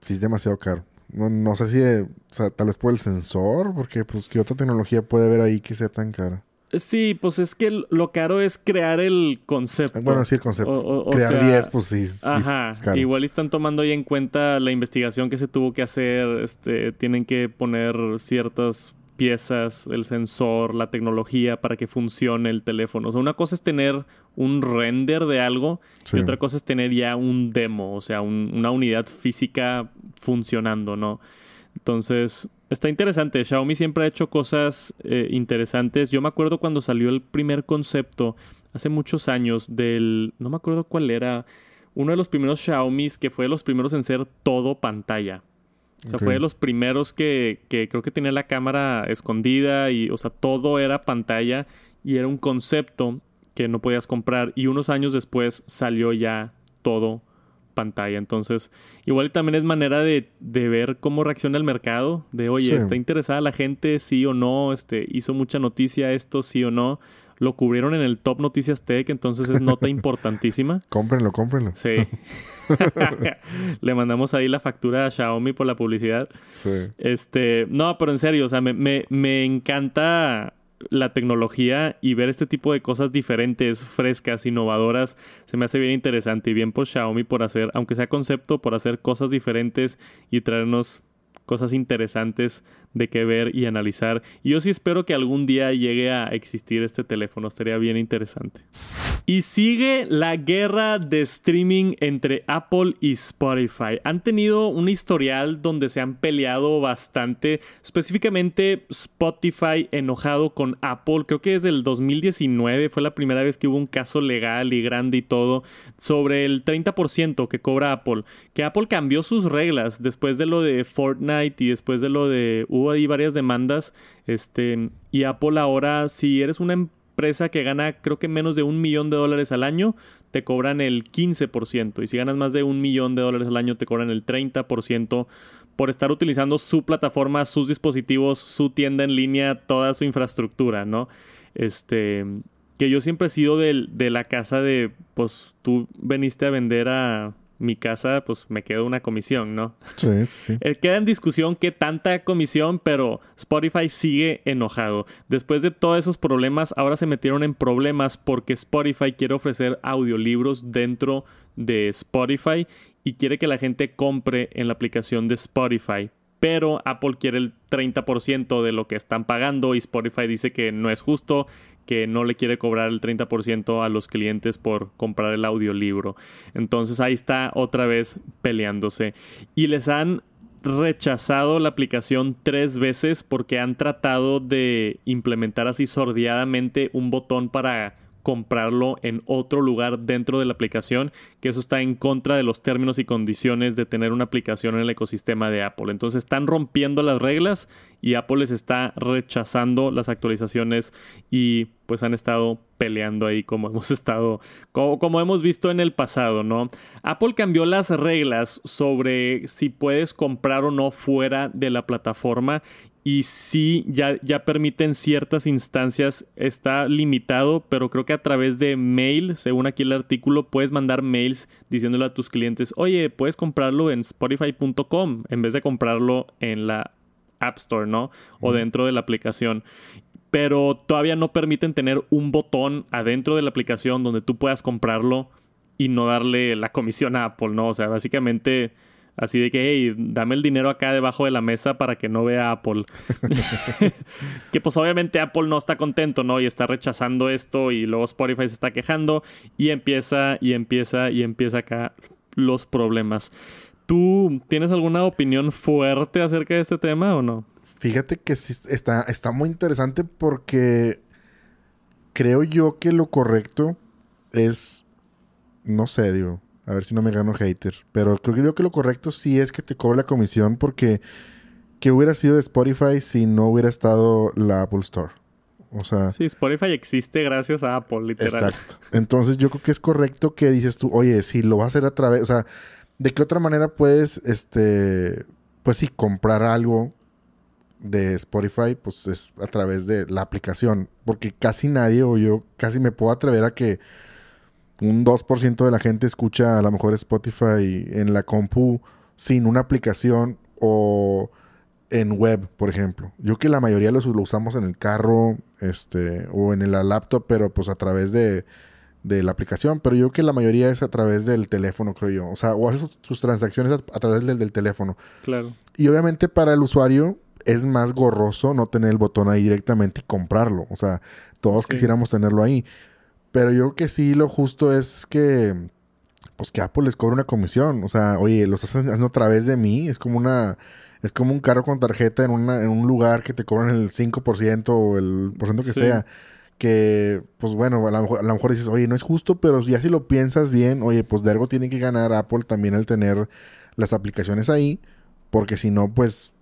sí es demasiado caro. No, no sé si, eh, o sea, tal vez por el sensor, porque pues qué otra tecnología puede haber ahí que sea tan cara. Sí, pues es que lo caro es crear el concepto. Bueno, sí, el concepto. O- o- o Crear sea, 10, pues sí, es, Ajá, es caro. igual están tomando ahí en cuenta la investigación que se tuvo que hacer, este, tienen que poner ciertas piezas, el sensor, la tecnología para que funcione el teléfono. O sea, una cosa es tener un render de algo y otra cosa es tener ya un demo, o sea, una unidad física funcionando, ¿no? Entonces, está interesante. Xiaomi siempre ha hecho cosas eh, interesantes. Yo me acuerdo cuando salió el primer concepto, hace muchos años, del... No me acuerdo cuál era. Uno de los primeros Xiaomi que fue de los primeros en ser todo pantalla. O sea, fue de los primeros que, que creo que tenía la cámara escondida y, o sea, todo era pantalla y era un concepto que no podías comprar. Y unos años después salió ya todo pantalla. Entonces, igual también es manera de, ver cómo reacciona el mercado. De, oye, ¿está interesada la gente? Sí o no. Este, hizo mucha noticia esto, sí o no. Lo cubrieron en el Top Noticias Tech, entonces es nota importantísima. cómprenlo, cómprenlo. Sí. Le mandamos ahí la factura a Xiaomi por la publicidad. Sí. Este, no, pero en serio, o sea, me, me, me encanta la tecnología y ver este tipo de cosas diferentes, frescas, innovadoras, se me hace bien interesante y bien por Xiaomi por hacer, aunque sea concepto, por hacer cosas diferentes y traernos cosas interesantes de qué ver y analizar. Y yo sí espero que algún día llegue a existir este teléfono, estaría bien interesante. Y sigue la guerra de streaming entre Apple y Spotify. Han tenido un historial donde se han peleado bastante, específicamente Spotify enojado con Apple. Creo que desde el 2019 fue la primera vez que hubo un caso legal y grande y todo sobre el 30% que cobra Apple. Que Apple cambió sus reglas después de lo de Fortnite y después de lo de hubo ahí varias demandas. Este, y Apple ahora, si eres una empresa que gana creo que menos de un millón de dólares al año, te cobran el 15%. Y si ganas más de un millón de dólares al año, te cobran el 30% por estar utilizando su plataforma, sus dispositivos, su tienda en línea, toda su infraestructura, ¿no? Este, que yo siempre he sido de, de la casa de, pues tú veniste a vender a mi casa, pues me quedo una comisión, ¿no? Sí, sí. Eh, queda en discusión qué tanta comisión, pero Spotify sigue enojado. Después de todos esos problemas, ahora se metieron en problemas porque Spotify quiere ofrecer audiolibros dentro de Spotify y quiere que la gente compre en la aplicación de Spotify pero Apple quiere el 30% de lo que están pagando y Spotify dice que no es justo, que no le quiere cobrar el 30% a los clientes por comprar el audiolibro. Entonces ahí está otra vez peleándose. Y les han rechazado la aplicación tres veces porque han tratado de implementar así sordiadamente un botón para comprarlo en otro lugar dentro de la aplicación, que eso está en contra de los términos y condiciones de tener una aplicación en el ecosistema de Apple. Entonces están rompiendo las reglas y Apple les está rechazando las actualizaciones y pues han estado peleando ahí como hemos estado, como, como, hemos visto en el pasado, ¿no? Apple cambió las reglas sobre si puedes comprar o no fuera de la plataforma y sí, ya, ya permiten ciertas instancias, está limitado, pero creo que a través de mail, según aquí el artículo, puedes mandar mails diciéndole a tus clientes, oye, puedes comprarlo en spotify.com en vez de comprarlo en la App Store, ¿no? O dentro de la aplicación. Pero todavía no permiten tener un botón adentro de la aplicación donde tú puedas comprarlo y no darle la comisión a Apple, ¿no? O sea, básicamente Así de que, hey, dame el dinero acá debajo de la mesa para que no vea Apple. que pues obviamente Apple no está contento, ¿no? Y está rechazando esto y luego Spotify se está quejando y empieza y empieza y empieza acá los problemas. ¿Tú tienes alguna opinión fuerte acerca de este tema o no? Fíjate que sí está, está muy interesante porque creo yo que lo correcto es, no sé, digo, a ver si no me gano hater. Pero creo que lo correcto sí es que te cobre la comisión porque que hubiera sido de Spotify si no hubiera estado la Apple Store. O sea... Sí, Spotify existe gracias a Apple, literal. Exacto. Entonces yo creo que es correcto que dices tú, oye, si lo vas a hacer a través... O sea, ¿de qué otra manera puedes, este... Pues sí, comprar algo de Spotify, pues es a través de la aplicación. Porque casi nadie, o yo casi me puedo atrever a que un 2% de la gente escucha a lo mejor Spotify en la compu sin una aplicación o en web, por ejemplo. Yo que la mayoría lo, lo usamos en el carro este, o en la laptop, pero pues a través de, la aplicación. Pero yo que la mayoría es a través del teléfono, creo yo. O sea, o hace sus, transacciones a, través del, del, teléfono. Claro. Y obviamente para el usuario es más gorroso no tener el botón ahí directamente y comprarlo. O sea, todos quisiéramos tenerlo ahí. Pero yo creo que sí, lo justo es que, pues que Apple les cobre una comisión. O sea, oye, lo estás haciendo a través de mí. Es como una, es como un carro con tarjeta en, una, en un lugar que te cobran el 5% o el porcentaje que sea. Que, pues bueno, a lo, mejor, a lo mejor dices, oye, no es justo, pero ya si lo piensas bien, oye, pues de algo tiene que ganar Apple también al tener las aplicaciones ahí. Porque si no, pues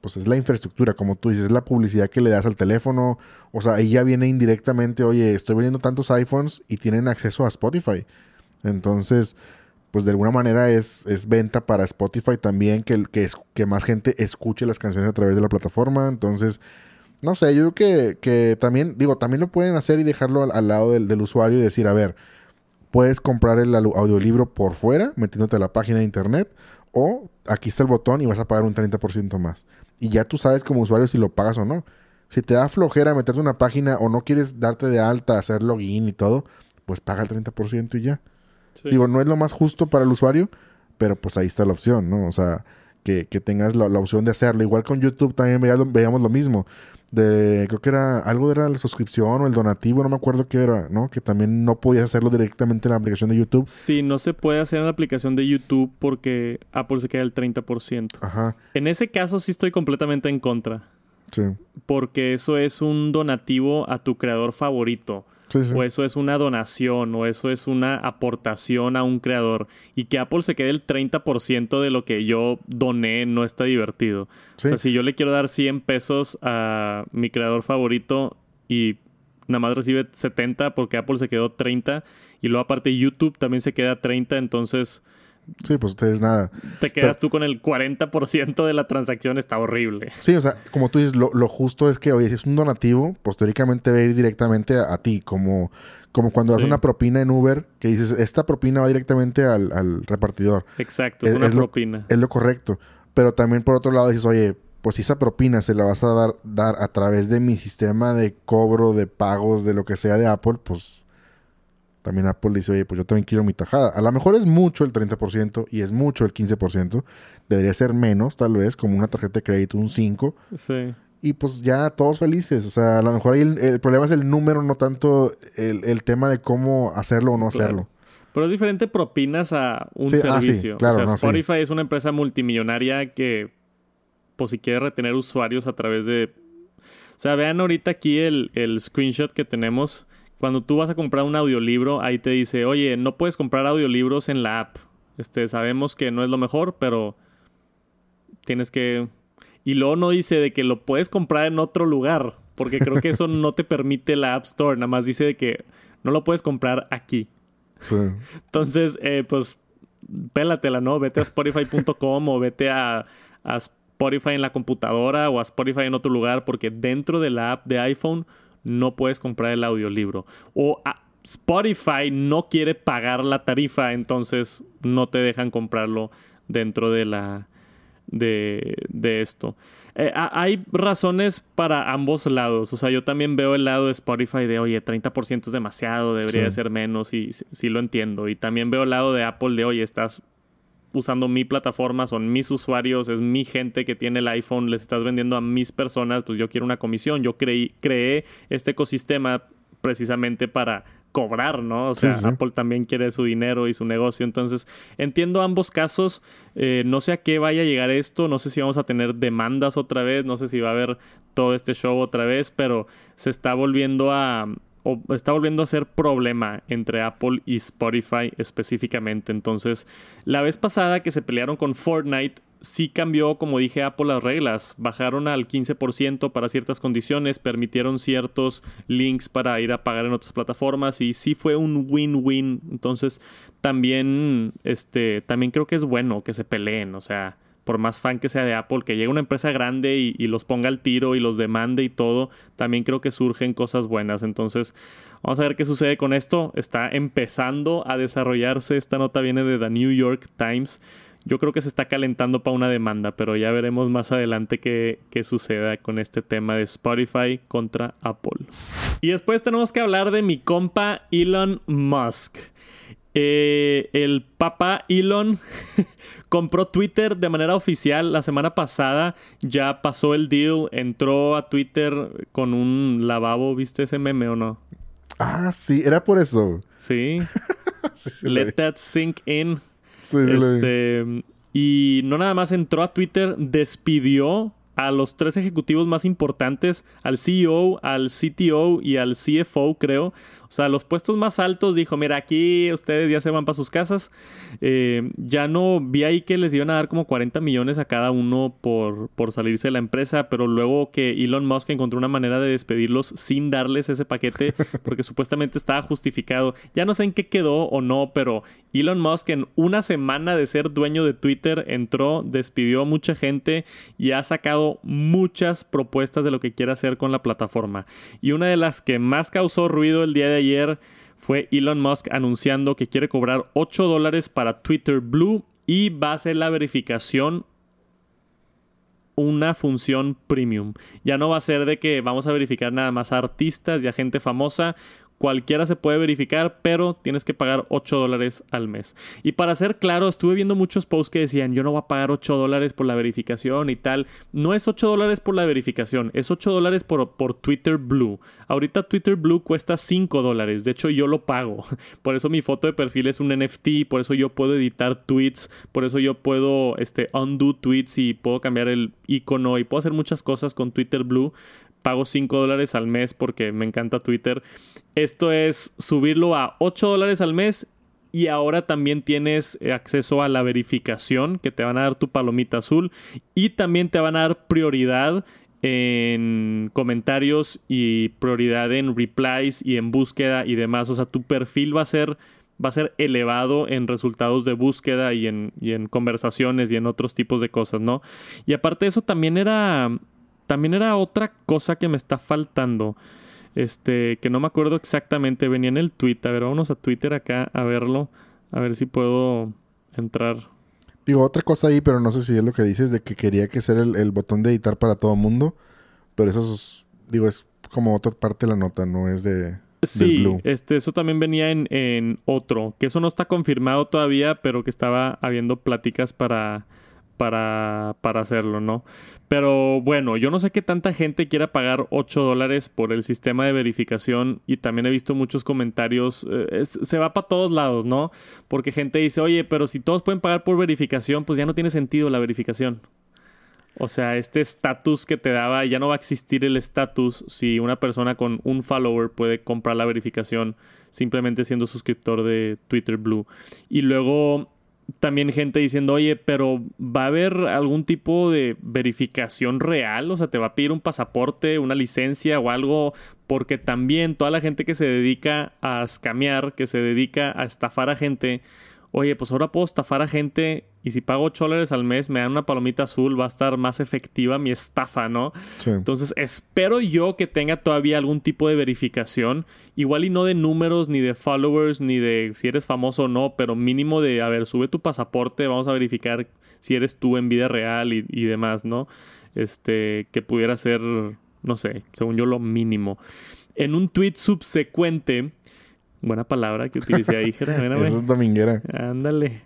pues es la infraestructura, como tú dices, es la publicidad que le das al teléfono. O sea, ahí ya viene indirectamente, oye, estoy vendiendo tantos iPhones y tienen acceso a Spotify. Entonces, pues de alguna manera es, es venta para Spotify también, que, que, que más gente escuche las canciones a través de la plataforma. Entonces, no sé, yo creo que, también, digo, también lo pueden hacer y dejarlo al, lado del, del, usuario y decir, a ver, puedes comprar el audiolibro por fuera, metiéndote a la página de internet, o aquí está el botón y vas a pagar un 30% más. Y ya tú sabes como usuario si lo pagas o no. Si te da flojera meterte una página o no quieres darte de alta, hacer login y todo, pues paga el 30% y ya. Digo, no es lo más justo para el usuario, pero pues ahí está la opción, ¿no? O sea, que, tengas la, opción de hacerlo. Igual con YouTube también veíamos, lo mismo. De, creo que era algo de la suscripción o el donativo, no me acuerdo qué era, ¿no? Que también no podías hacerlo directamente en la aplicación de YouTube. Sí, no se puede hacer en la aplicación de YouTube porque Apple se queda el 30%. Ajá. En ese caso sí estoy completamente en contra. Sí. Porque eso es un donativo a tu creador favorito. O eso es una donación, o eso es una aportación a un creador. Y que Apple se quede el 30% de lo que yo doné no está divertido. O sea, si yo le quiero dar 100 pesos a mi creador favorito y nada más recibe 70 porque Apple se quedó 30 y luego aparte YouTube también se queda 30, entonces Sí, pues ustedes nada. Te quedas tú con el 40% de la transacción, está horrible. Sí, o sea, como tú dices, lo, justo es que, oye, si es un donativo, pues teóricamente va a ir directamente a, ti, como, como cuando das una propina en Uber, que dices, esta propina va directamente al, repartidor. Exacto, es, una propina. es lo correcto. Pero también por otro lado dices, oye, pues si esa propina se la vas a dar, dar a través de mi sistema de cobro, de pagos, de lo que sea de Apple, pues también Apple dice, oye, pues yo también quiero mi tajada. A lo mejor es mucho el 30% y es mucho el 15%. Debería ser menos, tal vez, como una tarjeta de crédito, un 5%. Sí. Y pues ya todos felices. O sea, a lo mejor ahí el, problema es el número, no tanto el, tema de cómo hacerlo o no hacerlo. Pero es diferente propinas a un ah, servicio. o sea, Spotify es una empresa multimillonaria que, pues si quiere retener usuarios a través de... O sea, vean ahorita aquí el, el screenshot que tenemos cuando tú vas a comprar un audiolibro, ahí te dice, oye, no puedes comprar audiolibros en la app. Este, sabemos que no es lo mejor, pero tienes que... Y luego no dice de que lo puedes comprar en otro lugar, porque creo que eso no te permite la App Store, nada más dice de que no lo puedes comprar aquí. Sí. Entonces, eh, pues, pélatela, ¿no? Vete a Spotify.com o vete a, a Spotify en la computadora o a Spotify en otro lugar, porque dentro de la app de iPhone no puedes comprar el audiolibro. O ah, Spotify no quiere pagar la tarifa, entonces no te dejan comprarlo dentro de la de, de esto. Eh, hay razones para ambos lados. O sea, yo también veo el lado de Spotify de, oye, 30% es demasiado, debería de ser menos, y sí lo entiendo. Y también veo el lado de Apple de, oye, estás usando mi plataforma, son mis usuarios, es mi gente que tiene el iPhone, les estás vendiendo a mis personas, pues yo quiero una comisión. Yo creí, creé este ecosistema precisamente para cobrar, ¿no? O sea, Apple también quiere su dinero y su negocio. Entonces, entiendo ambos casos. Eh, no sé a qué vaya a llegar esto. No sé si vamos a tener demandas otra vez. No sé si va a haber todo este show otra vez. Pero se está volviendo a, o está volviendo a ser problema entre Apple y Spotify específicamente. Entonces, la vez pasada que se pelearon con Fortnite, sí cambió, como dije, Apple las reglas. Bajaron al 15% para ciertas condiciones, permitieron ciertos links para ir a pagar en otras plataformas y sí fue un win-win. Entonces, también, este, también creo que es bueno que se peleen, o sea por más fan que sea de Apple, que llegue una empresa grande y, los ponga al tiro y los demande y todo, también creo que surgen cosas buenas. Entonces, vamos a ver qué sucede con esto. Está empezando a desarrollarse. Esta nota viene de The New York Times. Yo creo que se está calentando para una demanda, pero ya veremos más adelante qué, qué, suceda con este tema de Spotify contra Apple. Y después tenemos que hablar de mi compa Elon Musk. Eh, el papá Elon compró Twitter de manera oficial la semana pasada. Ya pasó el deal. Entró a Twitter con un lavabo. ¿Viste ese meme o no? Ah, sí, era por eso. Sí. Let that sink in. Este, y no nada más entró a Twitter, despidió a los tres ejecutivos más importantes, al CEO, al CTO y al CFO, creo. O sea, los puestos más altos dijo, mira, aquí ustedes ya se van para sus casas. Eh, ya no vi ahí que les iban a dar como 40 millones a cada uno por, por salirse de la empresa, pero luego que Elon Musk encontró una manera de despedirlos sin darles ese paquete, porque supuestamente estaba justificado. Ya no sé en qué quedó o no, pero Elon Musk en una semana de ser dueño de Twitter entró, despidió a mucha gente y ha sacado muchas propuestas de lo que quiere hacer con la plataforma. Y una de las que más causó ruido el día de ayer fue Elon Musk anunciando que quiere cobrar 8 dólares para Twitter Blue y va a hacer la verificación una función premium. Ya no va a ser de que vamos a verificar nada más a artistas y a gente famosa Cualquiera se puede verificar, pero tienes que pagar 8 dólares al mes. Y para ser claro, estuve viendo muchos posts que decían, yo no voy a pagar 8 dólares por la verificación y tal. No es 8 dólares por la verificación, es 8 dólares por, por Twitter Blue. Ahorita Twitter Blue cuesta 5 dólares, de hecho yo lo pago. Por eso mi foto de perfil es un NFT, por eso yo puedo editar tweets, por eso yo puedo este, undo tweets y puedo cambiar el icono y puedo hacer muchas cosas con Twitter Blue pago 5 dólares al mes porque me encanta Twitter. Esto es subirlo a 8 dólares al mes y ahora también tienes acceso a la verificación que te van a dar tu palomita azul y también te van a dar prioridad en comentarios y prioridad en replies y en búsqueda y demás. O sea, tu perfil va a ser, va a ser elevado en resultados de búsqueda y en, y en conversaciones y en otros tipos de cosas, ¿no? Y aparte de eso también era también era otra cosa que me está faltando. Este, que no me acuerdo exactamente. Venía en el tweet. A ver, vámonos a Twitter acá a verlo. A ver si puedo entrar. Digo, otra cosa ahí, pero no sé si es lo que dices, de que quería que sea el, botón de editar para todo mundo. Pero eso es, digo, es como otra parte de la nota, no es de. Sí, este, eso también venía en, en otro, que eso no está confirmado todavía, pero que estaba habiendo pláticas para, para, para hacerlo, ¿no? Pero bueno, yo no sé qué tanta gente quiera pagar 8 dólares por el sistema de verificación y también he visto muchos comentarios, eh, se va para todos lados, ¿no? Porque gente dice, oye, pero si todos pueden pagar por verificación, pues ya no tiene sentido la verificación. O sea, este estatus que te daba, ya no va a existir el estatus si una persona con un follower puede comprar la verificación simplemente siendo suscriptor de Twitter Blue. Y luego también gente diciendo, oye, pero ¿va a haber algún tipo de verificación real? O sea, ¿te va a pedir un pasaporte, una licencia o algo? Porque también toda la gente que se dedica a escamear, que se dedica a estafar a gente, oye, pues ahora puedo estafar a gente y si pago 8 dólares al mes, me dan una palomita azul, va a estar más efectiva mi estafa, ¿no? Entonces, espero yo que tenga todavía algún tipo de verificación, igual y no de números, ni de followers, ni de si eres famoso o no, pero mínimo de, a ver, sube tu pasaporte, vamos a verificar si eres tú en vida real y, y demás, ¿no? Este, que pudiera ser, no sé, según yo lo mínimo. En un tweet subsecuente, Buena palabra que utilicé ahí, Eso es dominguera. Ándale.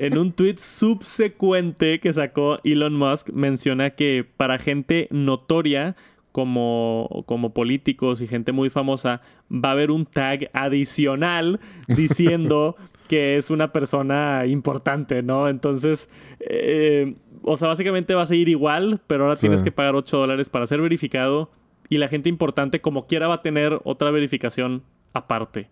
En un tweet subsecuente que sacó Elon Musk, menciona que para gente notoria, como, como políticos y gente muy famosa, va a haber un tag adicional diciendo que es una persona importante, ¿no? Entonces, eh, o sea, básicamente va a seguir igual, pero ahora tienes que pagar 8 dólares para ser verificado y la gente importante como quiera va a tener otra verificación aparte.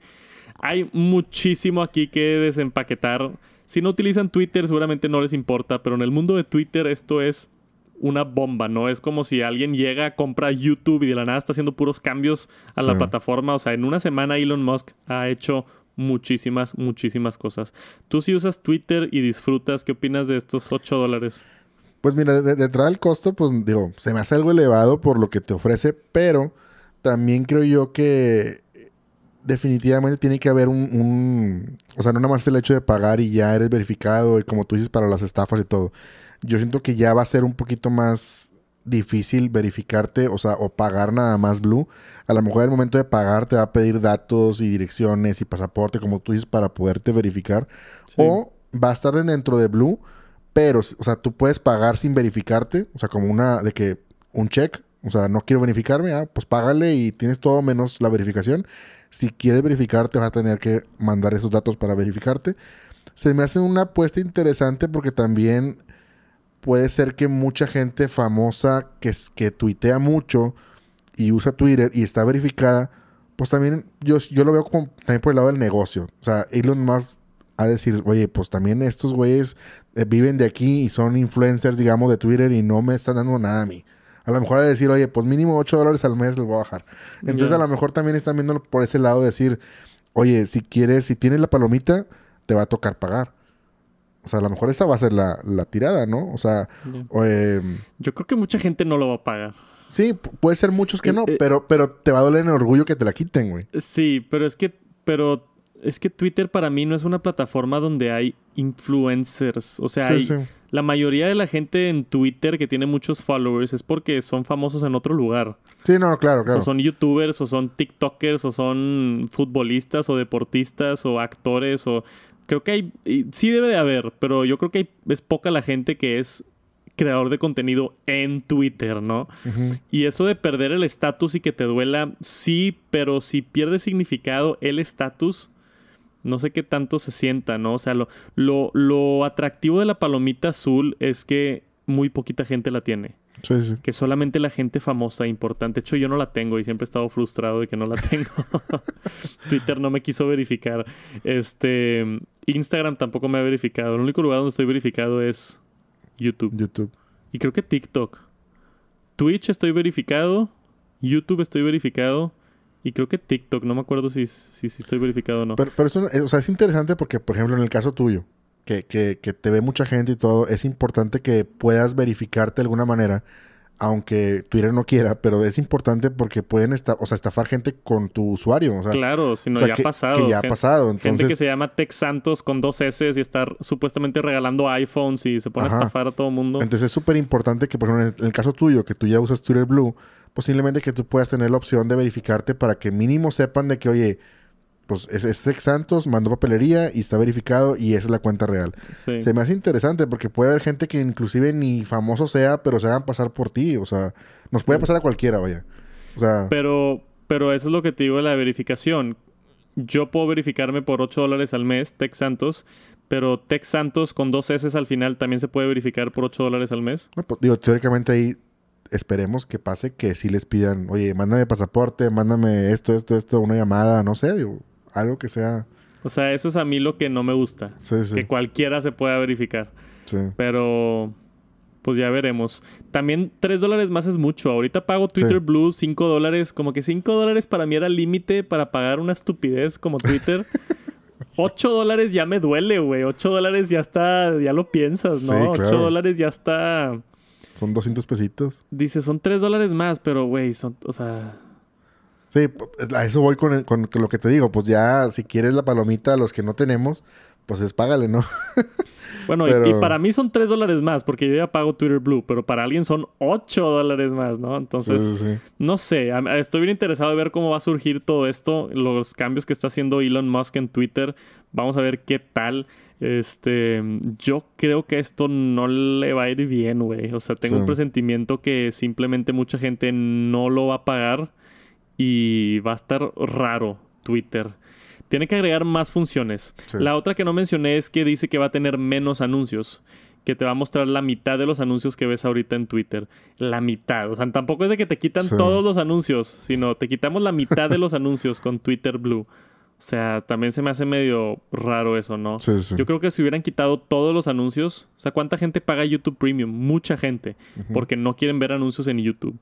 Hay muchísimo aquí que desempaquetar. Si no utilizan Twitter, seguramente no les importa, pero en el mundo de Twitter esto es una bomba, ¿no? Es como si alguien llega, compra YouTube y de la nada está haciendo puros cambios a la plataforma. O sea, en una semana Elon Musk ha hecho muchísimas, muchísimas cosas. Tú si usas Twitter y disfrutas, ¿qué opinas de estos 8 dólares? Pues mira, de, entrada el costo, pues digo, se me hace algo elevado por lo que te ofrece, pero también creo yo que definitivamente tiene que haber un, O sea, no nada más el hecho de pagar y ya eres verificado, y como tú dices, para las estafas y todo. Yo siento que ya va a ser un poquito más difícil verificarte, o sea, o pagar nada más Blue. A lo mejor el momento de pagar te va a pedir datos y direcciones y pasaporte, como tú dices, para poderte verificar. O va a estar dentro de Blue, pero, o sea, tú puedes pagar sin verificarte, o sea, como una de que un check, o sea, no quiero verificarme, ah, pues págale y tienes todo menos la verificación. Si quieres verificarte, vas a tener que mandar esos datos para verificarte. Se me hace una apuesta interesante porque también puede ser que mucha gente famosa que, que tuitea mucho y usa Twitter y está verificada, pues también yo, yo lo veo como también por el lado del negocio. O sea, Elon Musk a decir, oye, pues también estos güeyes eh, viven de aquí y son influencers, digamos, de Twitter y no me están dando nada a mí. A lo mejor a decir, oye, pues mínimo 8 dólares al mes les voy a bajar. Entonces a lo mejor también están viendo por ese lado de decir, oye, si quieres, si tienes la palomita, te va a tocar pagar. O sea, a lo mejor esa va a ser la, tirada, ¿no? O sea, em, yo creo que mucha gente no lo va a pagar. Sí, puede ser muchos que eh, no, eh, pero, pero te va a doler en orgullo que te la quiten, güey. Sí, pero es que, pero es que Twitter para mí no es una plataforma donde hay influencers. O sea, hay, la mayoría de la gente en Twitter que tiene muchos followers es porque son famosos en otro lugar. Sí, no, claro, claro. O son youtubers, o son TikTokers, o son futbolistas, o deportistas, o actores, o... Creo que hay... Sí debe de haber, pero yo creo que es poca la gente que es creador de contenido en Twitter, ¿no? Y eso de perder el estatus y que te duela, sí, pero si pierde significado el estatus no sé qué tanto se sienta, ¿no? O sea, lo, lo, atractivo de la palomita azul es que muy poquita gente la tiene. Sí, sí. Que solamente la gente famosa, e importante. De hecho, yo no la tengo y siempre he estado frustrado de que no la tengo. Twitter no me quiso verificar. Este. Instagram tampoco me ha verificado. El único lugar donde estoy verificado es YouTube. YouTube. Y creo que TikTok. Twitch estoy verificado. YouTube estoy verificado. Y creo que TikTok, no me acuerdo si, si, estoy verificado o no. Pero, pero eso, o sea, es interesante porque, por ejemplo, en el caso tuyo, que, que, que te ve mucha gente y todo, es importante que puedas verificarte de alguna manera aunque Twitter no quiera, pero es importante porque pueden o sea, estafar gente con tu usuario. claro, si no, ya ha pasado. Que ya ha pasado. Entonces... Gente que se llama Tex Santos con dos S y estar supuestamente regalando iPhones y se pone a estafar a todo mundo. Entonces es súper importante que, por ejemplo, en el caso tuyo, que tú ya usas Twitter Blue, posiblemente que tú puedas tener la opción de verificarte para que mínimo sepan de que, oye, pues es, es Tex Santos, mandó papelería y está verificado y esa es la cuenta real. Se me hace interesante porque puede haber gente que inclusive ni famoso sea, pero se hagan pasar por ti. O sea, nos puede pasar a cualquiera, vaya. O sea... Pero, pero eso es lo que te digo de la verificación. Yo puedo verificarme por 8 dólares al mes, Tex Santos, pero Tex Santos con dos S al final también se puede verificar por 8 dólares al mes. No, pues, digo, teóricamente ahí esperemos que pase que si les pidan, oye, mándame pasaporte, mándame esto, esto, esto, una llamada, no sé, digo, algo que sea. O sea, eso es a mí lo que no me gusta. Sí, sí. Que cualquiera se pueda verificar. Sí. Pero, pues ya veremos. También 3 dólares más es mucho. Ahorita pago Twitter Blue 5 dólares. Como que 5 dólares para mí era límite para pagar una estupidez como Twitter. 8 dólares ya me duele, güey. 8 dólares ya está, ya lo piensas, ¿no? 8 dólares ya está son 200 pesitos. Dice, son 3 dólares más, pero, güey, son, o sea... Sí, a eso voy con, con, lo que te digo. Pues ya, si quieres la palomita, los que no tenemos, pues es págale, ¿no? bueno, y, para mí son 3 dólares más, porque yo ya pago Twitter Blue, pero para alguien son 8 dólares más, ¿no? Entonces, no sé, estoy bien interesado de ver cómo va a surgir todo esto, los cambios que está haciendo Elon Musk en Twitter. Vamos a ver qué tal. Este, yo creo que esto no le va a ir bien, güey. O sea, tengo un presentimiento que simplemente mucha gente no lo va a pagar y va a estar raro Twitter. Tiene que agregar más funciones. La otra que no mencioné es que dice que va a tener menos anuncios. Que te va a mostrar la mitad de los anuncios que ves ahorita en Twitter. La mitad. O sea, tampoco es de que te quitan todos los anuncios, sino te quitamos la mitad de los anuncios con Twitter Blue. O sea, también se me hace medio raro eso, ¿no? Sí, sí. Yo creo que si hubieran quitado todos los anuncios, o sea, ¿cuánta gente paga YouTube Premium? Mucha gente, porque no quieren ver anuncios en YouTube.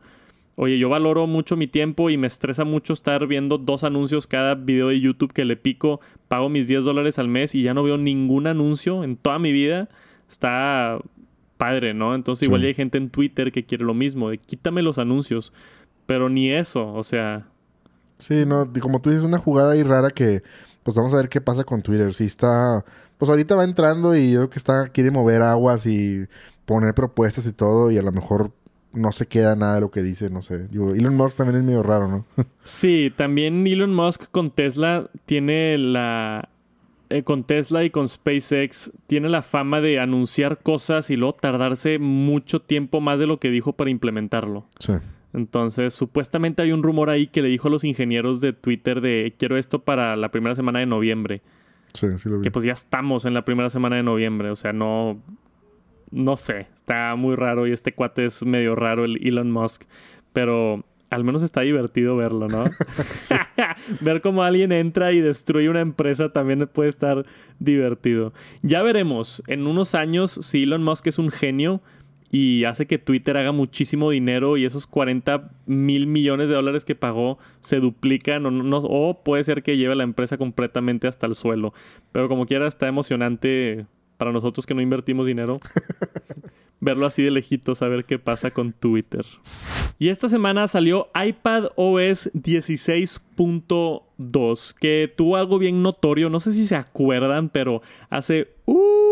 Oye, yo valoro mucho mi tiempo y me estresa mucho estar viendo dos anuncios cada video de YouTube que le pico, pago mis 10 dólares al mes y ya no veo ningún anuncio en toda mi vida. Está padre, ¿no? Entonces igual hay gente en Twitter que quiere lo mismo, de quítame los anuncios, pero ni eso, o sea, Sí, no, como tú dices, una jugada ahí rara que, pues vamos a ver qué pasa con Twitter. Si está, pues ahorita va entrando y yo creo que está, quiere mover aguas y poner propuestas y todo, y a lo mejor no se queda nada de lo que dice, no sé. Digo, Elon Musk también es medio raro, ¿no? sí, también Elon Musk con Tesla tiene la... Eh, con Tesla y con SpaceX tiene la fama de anunciar cosas y luego tardarse mucho tiempo más de lo que dijo para implementarlo. Sí. Entonces, supuestamente hay un rumor ahí que le dijo a los ingenieros de Twitter de quiero esto para la primera semana de noviembre. Sí, sí lo vi. Que pues ya estamos en la primera semana de noviembre. O sea, no, no sé, está muy raro y este cuate es medio raro, el Elon Musk, pero al menos está divertido verlo, ¿no? Ver cómo alguien entra y destruye una empresa también puede estar divertido. Ya veremos en unos años si Elon Musk es un genio y hace que Twitter haga muchísimo dinero y esos 40 mil millones de dólares que pagó se duplican o, no, o puede ser que lleve la empresa completamente hasta el suelo. Pero como quiera está emocionante para nosotros que no invertimos dinero, verlo así de lejitos, saber qué pasa con Twitter. Y esta semana salió iPad OS 16.2, que tuvo algo bien notorio, no sé si se acuerdan, pero hace... Uh,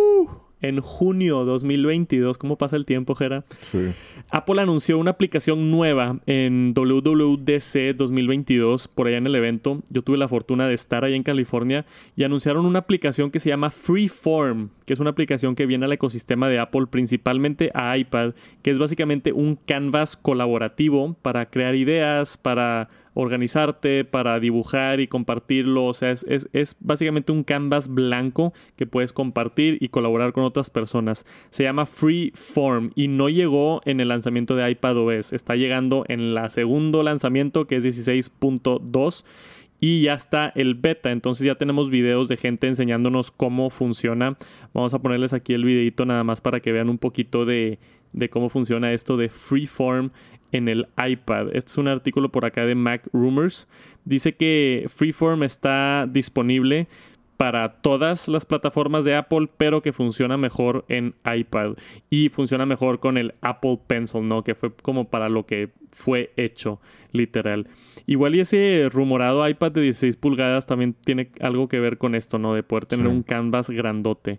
en junio 2022. ¿Cómo pasa el tiempo, Jera? Sí. Apple anunció una aplicación nueva en WWDC 2022, por allá en el evento. Yo tuve la fortuna de estar ahí en California y anunciaron una aplicación que se llama Freeform, que es una aplicación que viene al ecosistema de Apple, principalmente a iPad, que es básicamente un canvas colaborativo para crear ideas, para organizarte, para dibujar y compartirlo. O sea, es, es, básicamente un canvas blanco que puedes compartir y colaborar con otras personas. Se llama Freeform y no llegó en el lanzamiento de iPadOS. Está llegando en la segundo lanzamiento que es 16.2 y ya está el beta. Entonces ya tenemos videos de gente enseñándonos cómo funciona. Vamos a ponerles aquí el videito nada más para que vean un poquito de, de cómo funciona esto de Freeform en el iPad. Este es un artículo por acá de Mac Rumors. Dice que Freeform está disponible para todas las plataformas de Apple, pero que funciona mejor en iPad y funciona mejor con el Apple Pencil, ¿no? Que fue como para lo que fue hecho, literal. Igual y ese rumorado iPad de 16 pulgadas también tiene algo que ver con esto, ¿no? De poder tener un canvas grandote.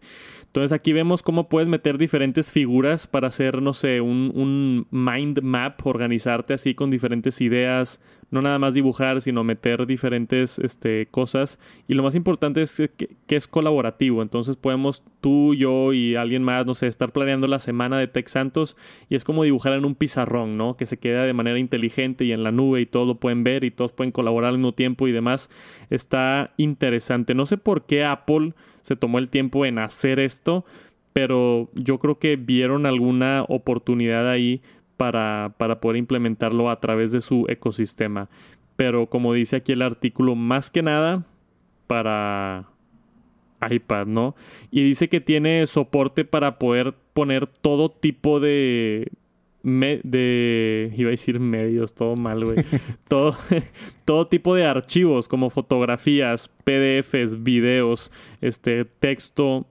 Entonces aquí vemos cómo puedes meter diferentes figuras para hacer, no sé, un, un, mind map, organizarte así con diferentes ideas, no nada más dibujar, sino meter diferentes este, cosas. Y lo más importante es que, es colaborativo. Entonces podemos tú, yo y alguien más, no sé, estar planeando la semana de Tech Santos y es como dibujar en un pizarrón, ¿no? Que se queda de manera inteligente y en la nube y todos lo pueden ver y todos pueden colaborar al mismo tiempo y demás. Está interesante. No sé por qué Apple se tomó el tiempo en hacer esto, pero yo creo que vieron alguna oportunidad ahí para, para poder implementarlo a través de su ecosistema. Pero como dice aquí el artículo, más que nada para iPad, ¿no? Y dice que tiene soporte para poder poner todo tipo de, de iba a decir medios, todo mal, güey. todo, todo tipo de archivos como fotografías, PDFs, videos, este texto,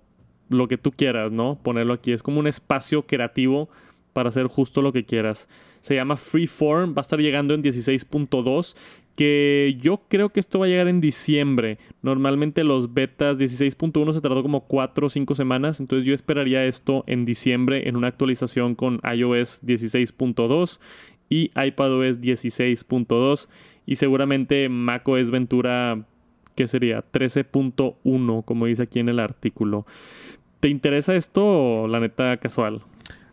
lo que tú quieras, ¿no? Ponerlo aquí. Es como un espacio creativo para hacer justo lo que quieras. Se llama Freeform, va a estar llegando en 16.2 que yo creo que esto va a llegar en diciembre. Normalmente los betas 16.1 se tardó como 4 o 5 semanas, entonces yo esperaría esto en diciembre en una actualización con iOS 16.2 y iPadOS 16.2 y seguramente macOS Ventura ¿qué sería? 13.1 como dice aquí en el artículo. ¿Te interesa esto la neta casual?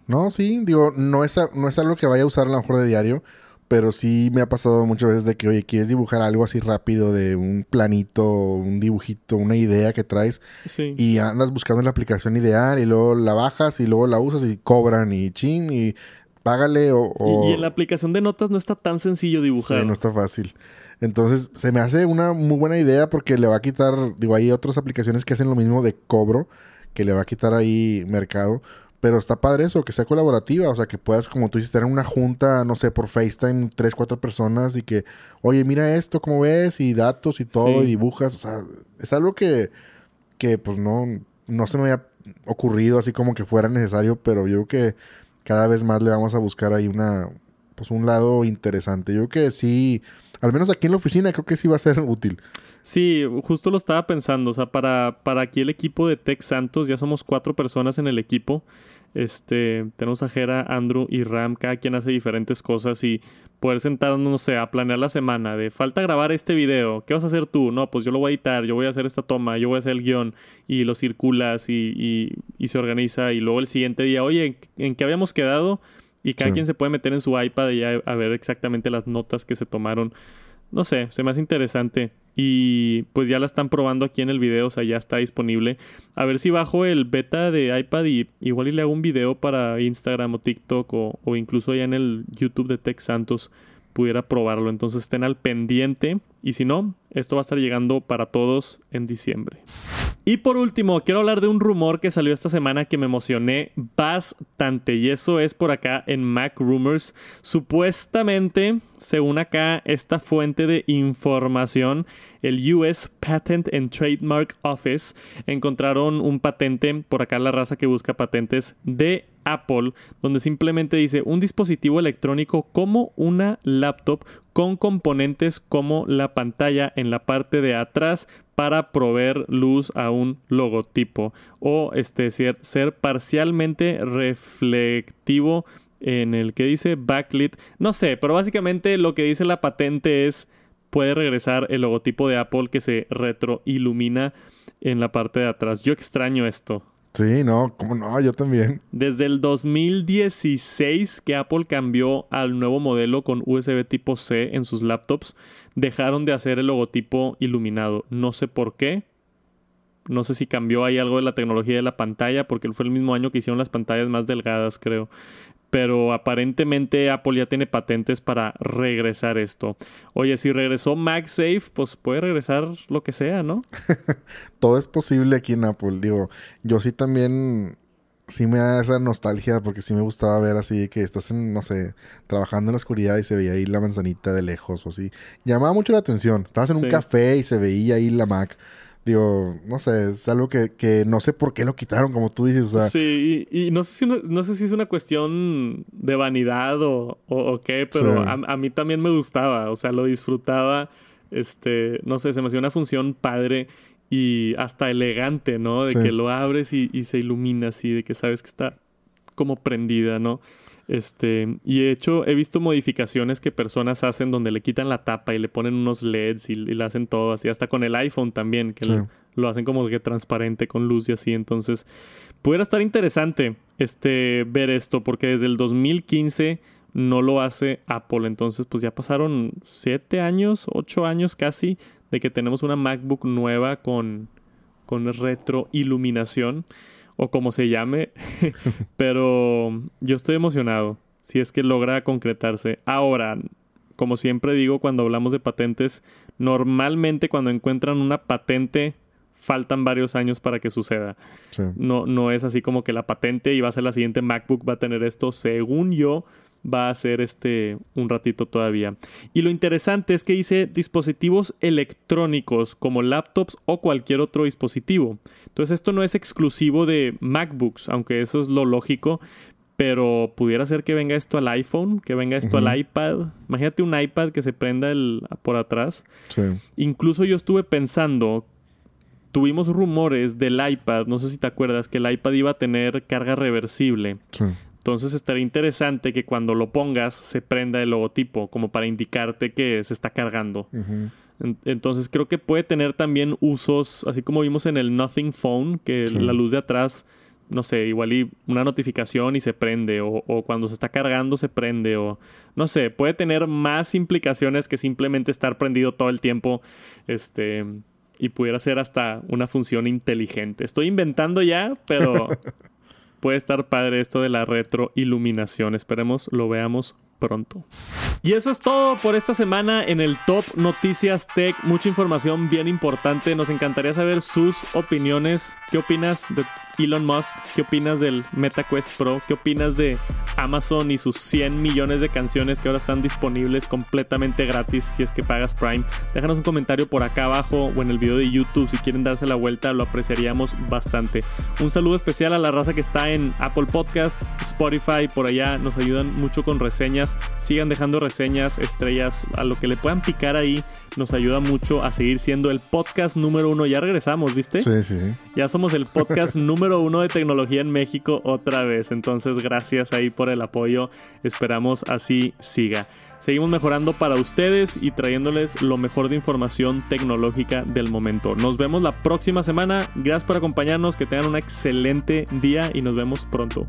No, sí, digo, no es, no es algo que vaya a usar a lo mejor de diario pero sí me ha pasado muchas veces de que, oye, quieres dibujar algo así rápido de un planito, un dibujito, una idea que traes. Y andas buscando la aplicación ideal y luego la bajas y luego la usas y cobran y chin y págale o... Y, en la aplicación de notas no está tan sencillo dibujar. Sí, no está fácil. Entonces, se me hace una muy buena idea porque le va a quitar, digo, hay otras aplicaciones que hacen lo mismo de cobro, que le va a quitar ahí mercado. Pero está padre eso, que sea colaborativa, o sea, que puedas, como tú dices, tener una junta, no sé, por FaceTime, tres, cuatro personas y que, oye, mira esto, ¿cómo ves? Y datos y todo, y dibujas, o sea, es algo que, que pues no, no se me había ocurrido así como que fuera necesario, pero yo creo que cada vez más le vamos a buscar ahí una, pues un lado interesante. Yo creo que sí, al menos aquí en la oficina creo que sí va a ser útil. Sí, justo lo estaba pensando. O sea, para, para aquí el equipo de Tech Santos, ya somos cuatro personas en el equipo. Este, tenemos a Jera, Andrew y Ram, cada quien hace diferentes cosas y poder sentarnos, no sé, a planear la semana de falta grabar este video, ¿qué vas a hacer tú? No, pues yo lo voy a editar, yo voy a hacer esta toma, yo voy a hacer el guion y lo circulas y, y, se organiza y luego el siguiente día, oye, ¿en qué habíamos quedado? Y cada quien se puede meter en su iPad y a ver exactamente las notas que se tomaron. No sé, se me hace interesante. Y pues ya la están probando aquí en el video, o sea, ya está disponible. A ver si bajo el beta de iPad y igual y le hago un video para Instagram o TikTok o, o incluso ya en el YouTube de Tech Santos pudiera probarlo. Entonces estén al pendiente y si no, esto va a estar llegando para todos en diciembre. Y por último, quiero hablar de un rumor que salió esta semana que me emocioné bastante. Y eso es por acá en Mac Rumors. Supuestamente, según acá, esta fuente de información, el US Patent and Trademark Office, encontraron un patente, por acá la raza que busca patentes, de Apple, donde simplemente dice un dispositivo electrónico como una laptop con componentes como la pantalla en la parte de atrás para proveer luz a un logotipo o este, ser, ser parcialmente reflectivo en el que dice backlit. No sé, pero básicamente lo que dice la patente es puede regresar el logotipo de Apple que se retroilumina en la parte de atrás. Yo extraño esto. Sí, no, ¿cómo no? Yo también. Desde el 2016 que Apple cambió al nuevo modelo con USB tipo C en sus laptops, dejaron de hacer el logotipo iluminado. No sé por qué. No sé si cambió ahí algo de la tecnología de la pantalla, porque fue el mismo año que hicieron las pantallas más delgadas, creo pero aparentemente Apple ya tiene patentes para regresar esto. Oye, si regresó MagSafe, pues puede regresar lo que sea, ¿no? Todo es posible aquí en Apple. Digo, yo sí también, sí me da esa nostalgia porque sí me gustaba ver así que estás en, no sé, trabajando en la oscuridad y se veía ahí la manzanita de lejos o así. Llamaba mucho la atención. Estabas en un café y se veía ahí la Mac. Digo, no sé, es algo que, no sé por qué lo quitaron, como tú dices. Sí, y, no, sé si no sé si es una cuestión de vanidad o, o, qué, pero a, mí también me gustaba, o sea, lo disfrutaba. Este, no sé, se me hacía una función padre y hasta elegante, ¿no? De que lo abres y, y se ilumina así, de que sabes que está como prendida, ¿no? Este, y he hecho, he visto modificaciones que personas hacen donde le quitan la tapa y le ponen unos LEDs y, le hacen todo así, hasta con el iPhone también, que lo, hacen como que transparente con luz y así. Entonces, pudiera estar interesante este, ver esto, porque desde el 2015 no lo hace Apple. Entonces, pues ya pasaron siete años, ocho años casi, de que tenemos una MacBook nueva con, con retroiluminación o como se llame, pero yo estoy emocionado si es que logra concretarse. Ahora, como siempre digo cuando hablamos de patentes, normalmente cuando encuentran una patente faltan varios años para que suceda. No, no es así como que la patente y va a ser la siguiente MacBook va a tener esto. Según yo, va a ser este un ratito todavía. Y lo interesante es que dice dispositivos electrónicos como laptops o cualquier otro dispositivo. Entonces esto no es exclusivo de MacBooks, aunque eso es lo lógico, pero pudiera ser que venga esto al iPhone, que venga esto al iPad. Imagínate un iPad que se prenda el, por atrás. Incluso yo estuve pensando, tuvimos rumores del iPad, no sé si te acuerdas, que el iPad iba a tener carga reversible. Entonces estaría interesante que cuando lo pongas se prenda el logotipo como para indicarte que se está cargando. Entonces creo que puede tener también usos, así como vimos en el Nothing Phone, que la luz de atrás, no sé, igual y una notificación y se prende, o, o, cuando se está cargando se prende, o no sé, puede tener más implicaciones que simplemente estar prendido todo el tiempo, este, y pudiera ser hasta una función inteligente. Estoy inventando ya, pero puede estar padre esto de la retroiluminación. Esperemos lo veamos pronto. Y eso es todo por esta semana en el Top Noticias Tech. Mucha información bien importante. Nos encantaría saber sus opiniones. ¿Qué opinas de Elon Musk? ¿Qué opinas del MetaQuest Pro? ¿Qué opinas de Amazon y sus 100 millones de canciones que ahora están disponibles completamente gratis si es que pagas Prime. Déjanos un comentario por acá abajo o en el video de YouTube si quieren darse la vuelta, lo apreciaríamos bastante. Un saludo especial a la raza que está en Apple Podcast, Spotify, por allá nos ayudan mucho con reseñas. Sigan dejando reseñas, estrellas, a lo que le puedan picar ahí, nos ayuda mucho a seguir siendo el podcast número uno. Ya regresamos, ¿viste? Sí, sí. Ya somos el podcast número uno de tecnología en México otra vez. Entonces, gracias ahí por el apoyo. Esperamos así siga. Seguimos mejorando para ustedes y trayéndoles lo mejor de información tecnológica del momento. Nos vemos la próxima semana. Gracias por acompañarnos. Que tengan un excelente día y nos vemos pronto.